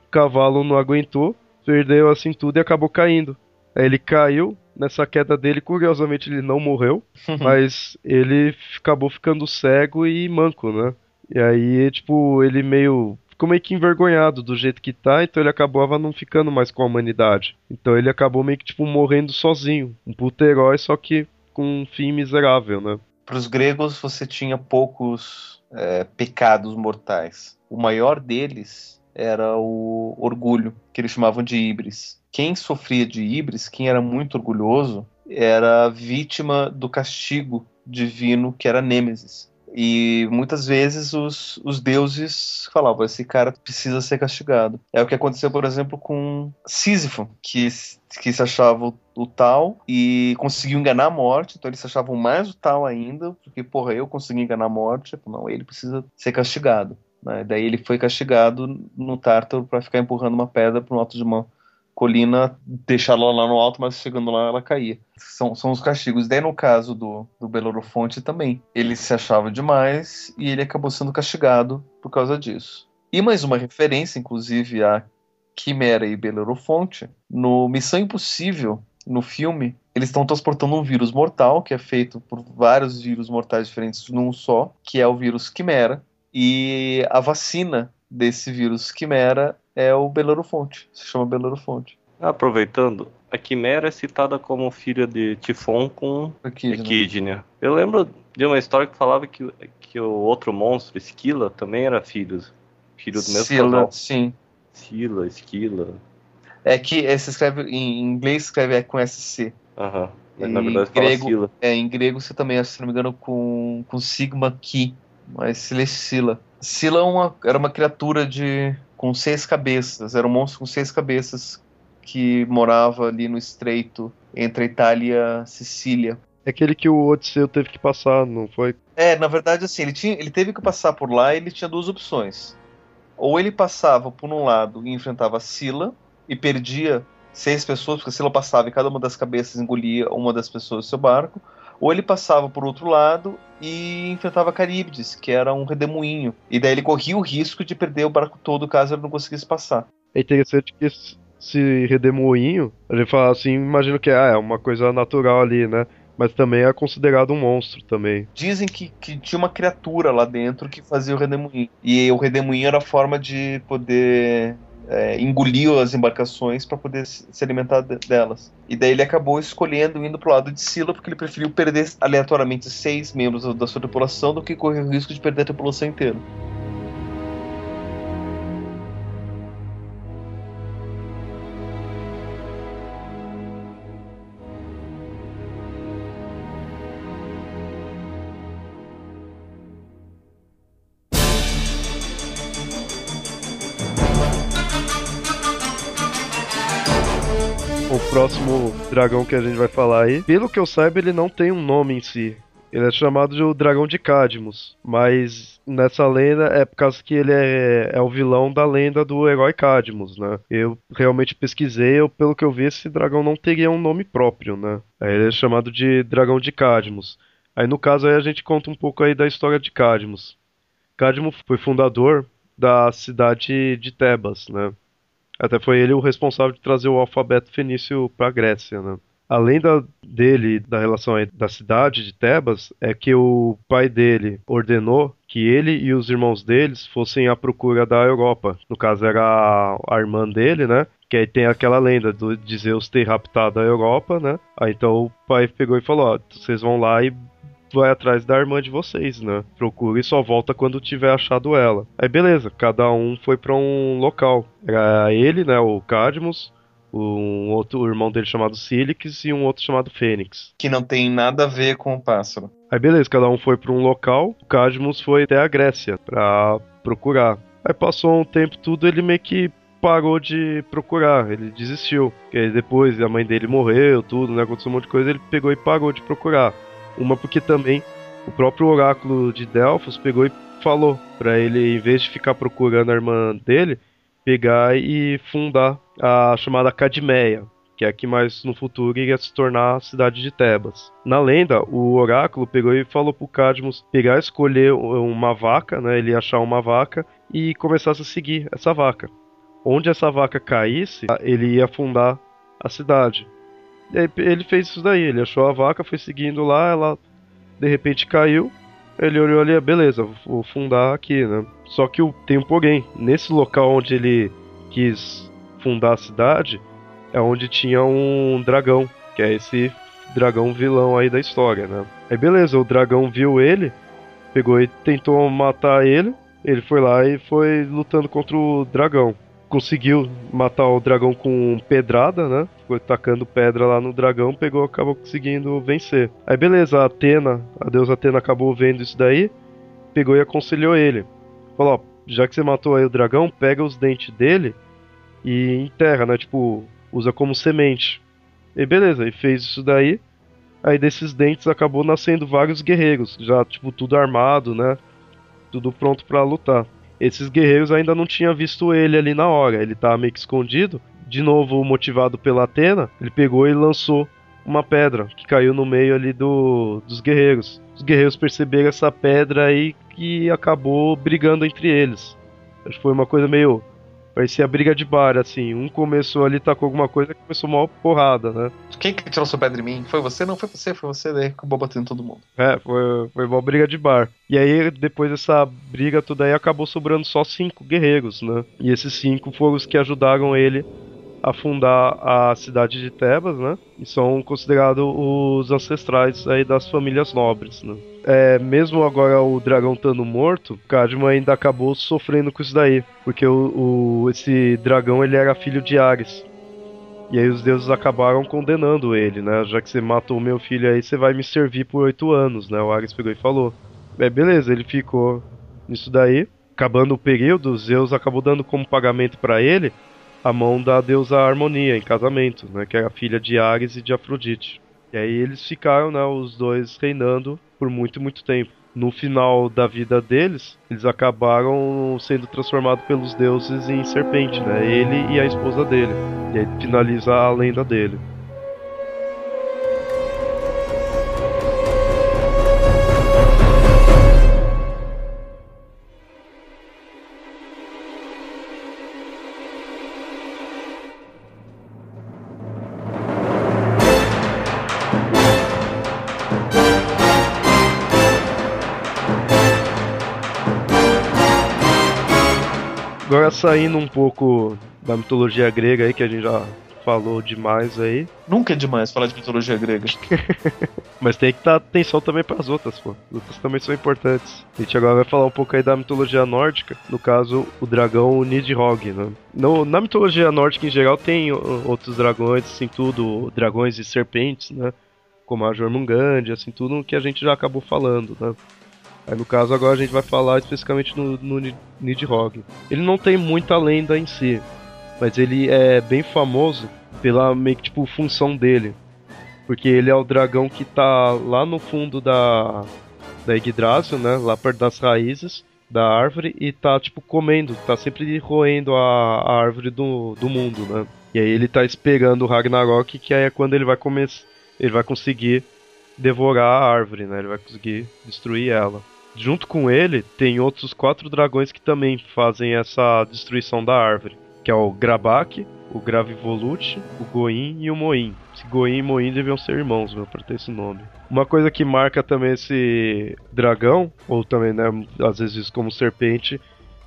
O cavalo não aguentou, perdeu assim tudo e acabou caindo. Aí ele caiu, nessa queda dele, curiosamente ele não morreu, mas ele acabou ficando cego e manco, né? E aí, tipo, ele meio ficou meio que envergonhado do jeito que tá, então ele acabava não ficando mais com a humanidade. Então ele acabou meio que, tipo, morrendo sozinho. Um puto herói, só que com um fim miserável, né? Para os gregos, você tinha poucos é, pecados mortais. O maior deles era o orgulho, que eles chamavam de ibris. Quem sofria de ibris, quem era muito orgulhoso, era vítima do castigo divino que era Nêmesis. E muitas vezes os, os deuses falavam: esse cara precisa ser castigado. É o que aconteceu, por exemplo, com Sísifo, que, que se achava o, tal e conseguiu enganar a morte. Então eles se achavam mais o tal ainda, porque, porra, eu consegui enganar a morte. Não, ele precisa ser castigado. Né? Daí ele foi castigado no Tártaro para ficar empurrando uma pedra para um alto de mão colina, deixá-la lá no alto, mas chegando lá ela caía. São, são os castigos. Daí no caso do, do Belorofonte também. Ele se achava demais e ele acabou sendo castigado por causa disso. E mais uma referência, inclusive, a Quimera e Belorofonte. No Missão Impossível, no filme, eles estão transportando um vírus mortal, que é feito por vários vírus mortais diferentes num só, que é o vírus Quimera. E a vacina desse vírus Quimera é o Belorofonte. Se chama Belorofonte. Aproveitando, a Quimera é citada como filha de Tifon com Equidna. Eu lembro de uma história que falava que, que o outro monstro, Esquila, também era filho, filho do mesmo Sila, casal. sim. Sila, Esquila. É que é, se escreve em inglês escreve é com SC. Aham. Mas na verdade grego, fala Sila. É, em grego você também, se não me engano, com, com Sigma Ki, mas Sila Sila. Sila é uma, era uma criatura de com seis cabeças. Era um monstro com seis cabeças que morava ali no estreito entre a Itália e a Sicília. É aquele que o Odisseu teve que passar, não foi? É, na verdade, assim, ele, tinha, ele teve que passar por lá e ele tinha duas opções. Ou ele passava por um lado e enfrentava Sila e perdia seis pessoas, porque Sila passava e cada uma das cabeças engolia uma das pessoas do seu barco, ou ele passava por outro lado e enfrentava Caríbides, que era um redemoinho. E daí ele corria o risco de perder o barco todo caso ele não conseguisse passar. É interessante que esse redemoinho, a gente fala assim, imagino que ah, é uma coisa natural ali, né? Mas também é considerado um monstro também. Dizem que, que tinha uma criatura lá dentro que fazia o redemoinho. E o redemoinho era a forma de poder é, engoliu as embarcações para poder se alimentar delas. E daí ele acabou escolhendo indo para o lado de Sila porque ele preferiu perder aleatoriamente seis membros da sua tripulação do que correr o risco de perder a tripulação inteira. Dragão que a gente vai falar aí, pelo que eu saiba, ele não tem um nome em si. Ele é chamado de o Dragão de Cadmus, mas nessa lenda é por causa que ele é, é o vilão da lenda do herói Cadmus, né? Eu realmente pesquisei, eu, pelo que eu vi, esse dragão não teria um nome próprio, né? Ele é chamado de Dragão de Cadmus. Aí no caso aí a gente conta um pouco aí da história de Cadmus. Cadmus foi fundador da cidade de Tebas, né? Até foi ele o responsável de trazer o alfabeto fenício para a Grécia, né? Além da, dele, da relação da cidade de Tebas, é que o pai dele ordenou que ele e os irmãos deles fossem à procura da Europa. No caso, era a, a irmã dele, né? Que aí tem aquela lenda do, de Zeus ter raptado a Europa, né? Aí então o pai pegou e falou: Ó, vocês vão lá e vai atrás da irmã de vocês, né? Procura e só volta quando tiver achado ela. Aí beleza, cada um foi para um local. Era ele, né, o Cadmus, um outro irmão dele chamado Silix e um outro chamado Fênix. Que não tem nada a ver com o pássaro. Aí beleza, cada um foi para um local. O Cadmus foi até a Grécia para procurar. Aí passou um tempo tudo, ele meio que parou de procurar, ele desistiu. E aí depois a mãe dele morreu, tudo, né? Aconteceu um monte de coisa, ele pegou e parou de procurar. Uma porque também o próprio oráculo de Delfos pegou e falou para ele, em vez de ficar procurando a irmã dele, pegar e fundar a chamada Cadmeia, que é que mais no futuro iria se tornar a cidade de Tebas. Na lenda, o oráculo pegou e falou pro Cadmus pegar escolher uma vaca, né, ele achar uma vaca e começasse a seguir essa vaca. Onde essa vaca caísse, ele ia fundar a cidade. Ele fez isso daí, ele achou a vaca, foi seguindo lá, ela de repente caiu. Ele olhou ali, beleza, vou fundar aqui, né? Só que tem um porém. Nesse local onde ele quis fundar a cidade, é onde tinha um dragão, que é esse dragão vilão aí da história, né? Aí beleza, o dragão viu ele, pegou e tentou matar ele. Ele foi lá e foi lutando contra o dragão. Conseguiu matar o dragão com pedrada, né? Foi tacando pedra lá no dragão, pegou, acabou conseguindo vencer. Aí beleza, a Atena, a deusa Atena acabou vendo isso daí, pegou e aconselhou ele. Falou, ó, já que você matou aí o dragão, pega os dentes dele e enterra, né? Tipo, usa como semente. E beleza, e fez isso daí. Aí desses dentes acabou nascendo vários guerreiros, já tipo tudo armado, né? Tudo pronto para lutar. Esses guerreiros ainda não tinham visto ele ali na hora, ele tava meio que escondido. De novo, motivado pela Atena, ele pegou e lançou uma pedra que caiu no meio ali do, dos guerreiros. Os guerreiros perceberam essa pedra aí que acabou brigando entre eles. Acho que foi uma coisa meio Parecia briga de bar, assim. Um começou ali, tacou alguma coisa começou uma porrada, né? Quem que tirou sua pedra em mim? Foi você? Não, foi você, foi você, daí acabou batendo todo mundo. É, foi, foi uma briga de bar. E aí, depois dessa briga toda aí, acabou sobrando só cinco guerreiros, né? E esses cinco foram os que ajudaram ele a fundar a cidade de Tebas, né? E são considerados os ancestrais aí das famílias nobres, né? É, mesmo agora o dragão estando morto, Cadmo ainda acabou sofrendo com isso daí, porque o, o, esse dragão ele era filho de Ares. E aí os deuses acabaram condenando ele, né? Já que você matou meu filho aí, você vai me servir por oito anos, né? O Ares pegou e falou. É, beleza, ele ficou nisso daí. Acabando o período, Zeus acabou dando como pagamento para ele a mão da deusa Harmonia em casamento, né, que era filha de Ares e de Afrodite. E aí eles ficaram, né, os dois reinando por muito, muito tempo. No final da vida deles, eles acabaram sendo transformados pelos deuses em serpente, né? Ele e a esposa dele. E aí finaliza a lenda dele. Saindo um pouco da mitologia grega aí, que a gente já falou demais aí. Nunca é demais falar de mitologia grega. Mas tem que dar atenção também para as outras, pô. As outras também são importantes. A gente agora vai falar um pouco aí da mitologia nórdica, no caso, o dragão Nidhogg, né? No, na mitologia nórdica em geral tem outros dragões, assim, tudo, dragões e serpentes, né? Como a Jormungand, assim, tudo que a gente já acabou falando, né? Aí no caso agora a gente vai falar especificamente no, no Nidhogg. Ele não tem muita lenda em si, mas ele é bem famoso pela meio que tipo função dele. Porque ele é o dragão que tá lá no fundo da da Yggdrasil, né, lá perto das raízes da árvore e tá tipo comendo, tá sempre roendo a, a árvore do, do mundo, né? E aí ele tá esperando o Ragnarok, que aí é quando ele vai começar, ele vai conseguir devorar a árvore, né? Ele vai conseguir destruir ela junto com ele tem outros quatro dragões que também fazem essa destruição da árvore, que é o Grabak, o Gravivolute, o Goin e o Moin. Esse Goin e Moin deviam ser irmãos, meu, pra ter esse nome. Uma coisa que marca também esse dragão, ou também, né, às vezes como serpente,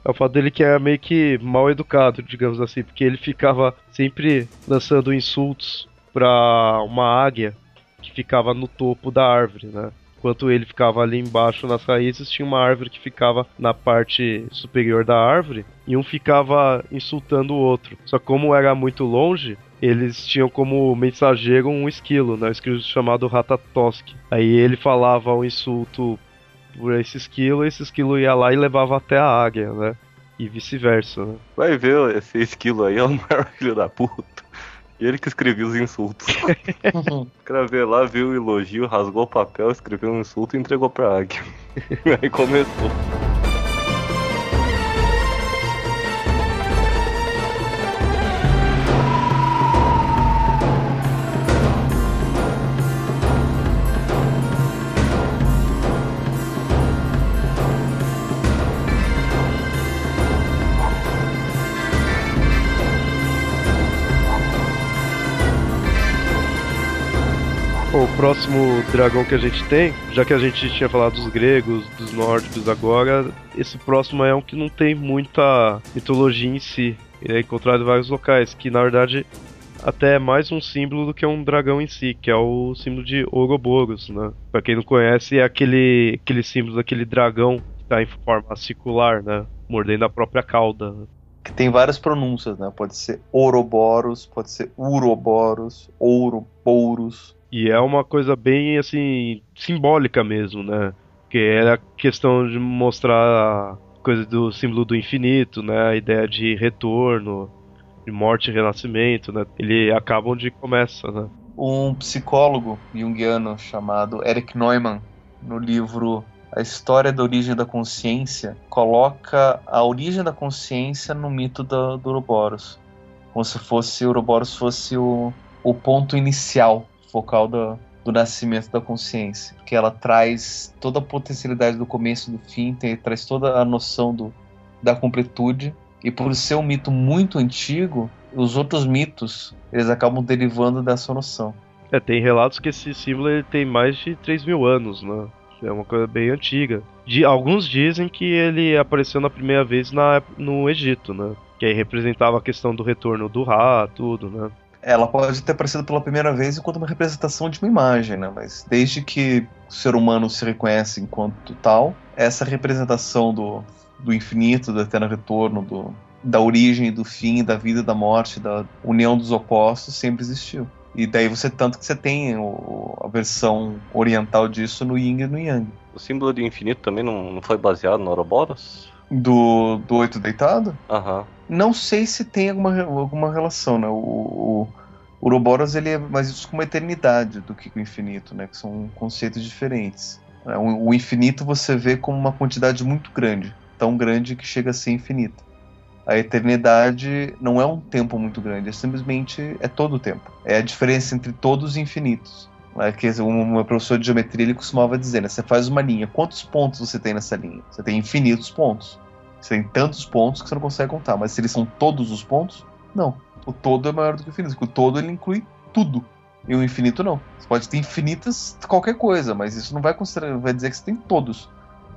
é o fato dele que é meio que mal educado, digamos assim, porque ele ficava sempre lançando insultos para uma águia que ficava no topo da árvore, né? Enquanto ele ficava ali embaixo nas raízes, tinha uma árvore que ficava na parte superior da árvore e um ficava insultando o outro. Só que como era muito longe, eles tinham como mensageiro um esquilo, né? Um esquilo chamado Ratatosk. Aí ele falava o insulto por esse esquilo, e esse esquilo ia lá e levava até a águia, né? E vice-versa, né? Vai ver, esse esquilo aí é o maior filho da puta. Ele que escrevia os insultos. Escreveu lá, viu o elogio, rasgou o papel, escreveu um insulto e entregou pra águia. Aí começou. Próximo dragão que a gente tem, já que a gente tinha falado dos gregos, dos nórdicos agora, esse próximo é um que não tem muita mitologia em si. Ele é encontrado em vários locais, que na verdade até mais um símbolo do que um dragão em si, que é o símbolo de Ouroboros, né? Pra quem não conhece, é aquele, aquele símbolo daquele dragão que tá em forma circular, né? Mordendo a própria cauda. Que tem várias pronúncias, né? Pode ser Ouroboros, pode ser Uroboros, Ouroboros. E é uma coisa bem, assim, simbólica mesmo, né? Que era questão de mostrar a coisa do símbolo do infinito, né? A ideia de retorno, de morte e renascimento, né? Ele acaba onde começa, né? Um psicólogo junguiano chamado Eric Neumann, no livro A História da Origem da Consciência, coloca a origem da consciência no mito do, do Ouroboros. Como se fosse o Ouroboros fosse o, o ponto inicial, focal do, do nascimento da consciência. Porque ela traz toda a potencialidade do começo e do fim, tem, traz toda a noção do, da completude e por ser um mito muito antigo, os outros mitos eles acabam derivando dessa noção. É, tem relatos que esse símbolo tem mais de 3 mil anos, né? É uma coisa bem antiga. De, alguns dizem que ele apareceu na primeira vez na, no Egito, né? Que aí representava a questão do retorno do Ra, tudo, né? Ela pode ter aparecido pela primeira vez enquanto uma representação de uma imagem, né? Mas desde que o ser humano se reconhece enquanto tal, essa representação do, do infinito, do eterno retorno, do, da origem, do fim, da vida, da morte, da união dos opostos sempre existiu. E daí você tanto que você tem o, a versão oriental disso no Yin e no Yang. O símbolo de infinito também não, não foi baseado no Ouroboros? Do, do oito deitado? Aham. Não sei se tem alguma, alguma relação, né? O, o, Ouroboros ele é mais isso com uma eternidade do que com o infinito, né? Que são conceitos diferentes. É, o, o infinito você vê como uma quantidade muito grande tão grande que chega a ser infinita. A eternidade não é um tempo muito grande, é simplesmente é todo o tempo. É a diferença entre todos os infinitos. É que um meu professor de geometria ele costumava dizer, né? Você faz uma linha, quantos pontos você tem nessa linha? Você tem infinitos pontos. Você tem tantos pontos que você não consegue contar, mas se eles são todos os pontos, não. O todo é maior do que o infinito, porque o todo ele inclui tudo. E o infinito não. Você pode ter infinitas qualquer coisa, mas isso não vai, vai dizer que você tem todos.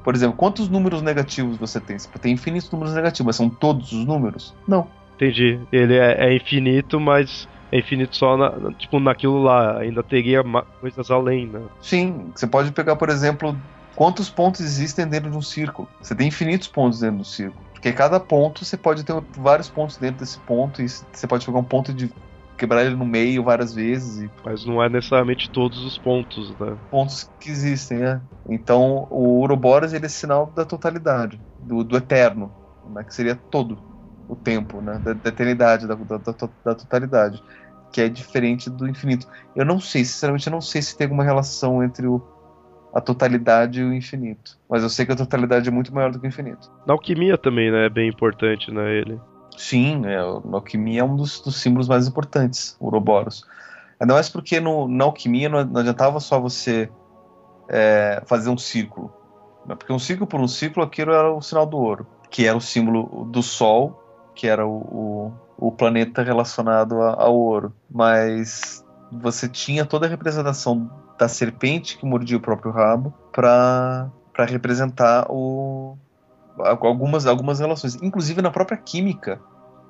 Por exemplo, quantos números negativos você tem? Você tem infinitos números negativos, mas são todos os números? Não. Entendi. Ele é, é infinito, mas é infinito só na, tipo, naquilo lá. Ainda teria coisas além, né? Sim. Você pode pegar, por exemplo, quantos pontos existem dentro de um círculo. Você tem infinitos pontos dentro do círculo. Porque cada ponto você pode ter vários pontos dentro desse ponto e você pode pegar um ponto de quebrar ele no meio várias vezes. E... Mas não é necessariamente todos os pontos, né? Pontos que existem, né? Então o Ouroboros ele é sinal da totalidade, do, do eterno, né? que seria todo o tempo, né? Da, da eternidade, da, da, da, totalidade, que é diferente do infinito. Eu não sei, sinceramente, eu não sei se tem alguma relação entre o, a totalidade e o infinito. Mas eu sei que a totalidade é muito maior do que o infinito. Na alquimia também, né? É bem importante, né? Ele. Sim, é, a alquimia é um dos, dos, símbolos mais importantes, o Ouroboros. Ainda mais porque no, na alquimia não, não adiantava só você é, fazer um círculo. Né? Porque um círculo por um círculo, aquilo era o sinal do ouro, que era o símbolo do Sol, que era o, o, o planeta relacionado a, ao ouro. Mas você tinha toda a representação da serpente que mordia o próprio rabo para representar o, algumas, algumas relações. Inclusive na própria química,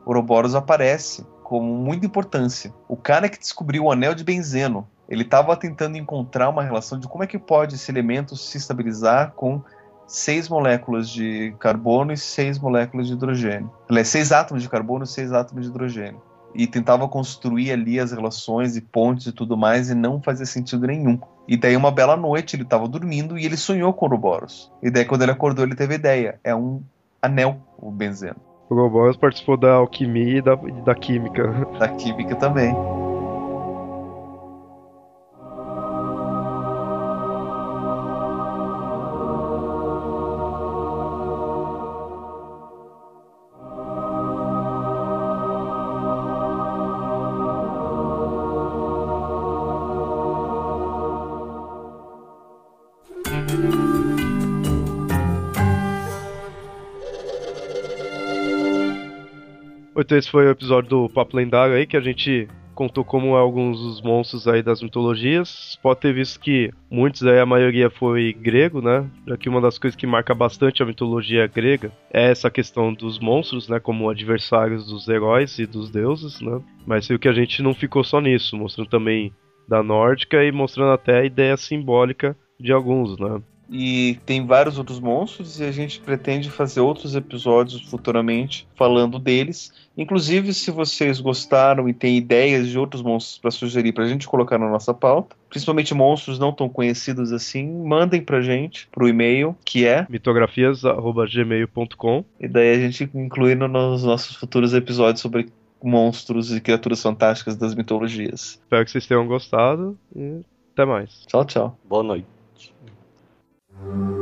Ouroboros aparece como muita importância. O cara que descobriu o anel de benzeno, ele estava tentando encontrar uma relação de como é que pode esse elemento se estabilizar com seis moléculas de carbono e seis moléculas de hidrogênio. Seis átomos de carbono e seis átomos de hidrogênio. E tentava construir ali as relações e pontes e tudo mais, e não fazia sentido nenhum. E daí, uma bela noite, ele estava dormindo e ele sonhou com o Ouroboros. E daí, quando ele acordou, ele teve ideia: é um anel, o benzeno. O Ouroboros participou da alquimia e da, da química. Da química também. 8, esse foi o episódio do Papo Lendário aí, que a gente contou como alguns dos monstros aí das mitologias. Pode ter visto que muitos aí, a maioria foi grego, né? Já que uma das coisas que marca bastante a mitologia grega é essa questão dos monstros, né? Como adversários dos heróis e dos deuses, né? Mas o que a gente não ficou só nisso, mostrando também da nórdica e mostrando até a ideia simbólica de alguns, né? E tem vários outros monstros e a gente pretende fazer outros episódios futuramente falando deles. Inclusive, se vocês gostaram e têm ideias de outros monstros para sugerir para a gente colocar na nossa pauta, principalmente monstros não tão conhecidos assim, mandem para a gente pro e-mail que é mitografias@gmail.com e daí a gente inclui nos nossos futuros episódios sobre monstros e criaturas fantásticas das mitologias. Espero que vocês tenham gostado e até mais. Tchau, tchau. Boa noite. Mm-hmm.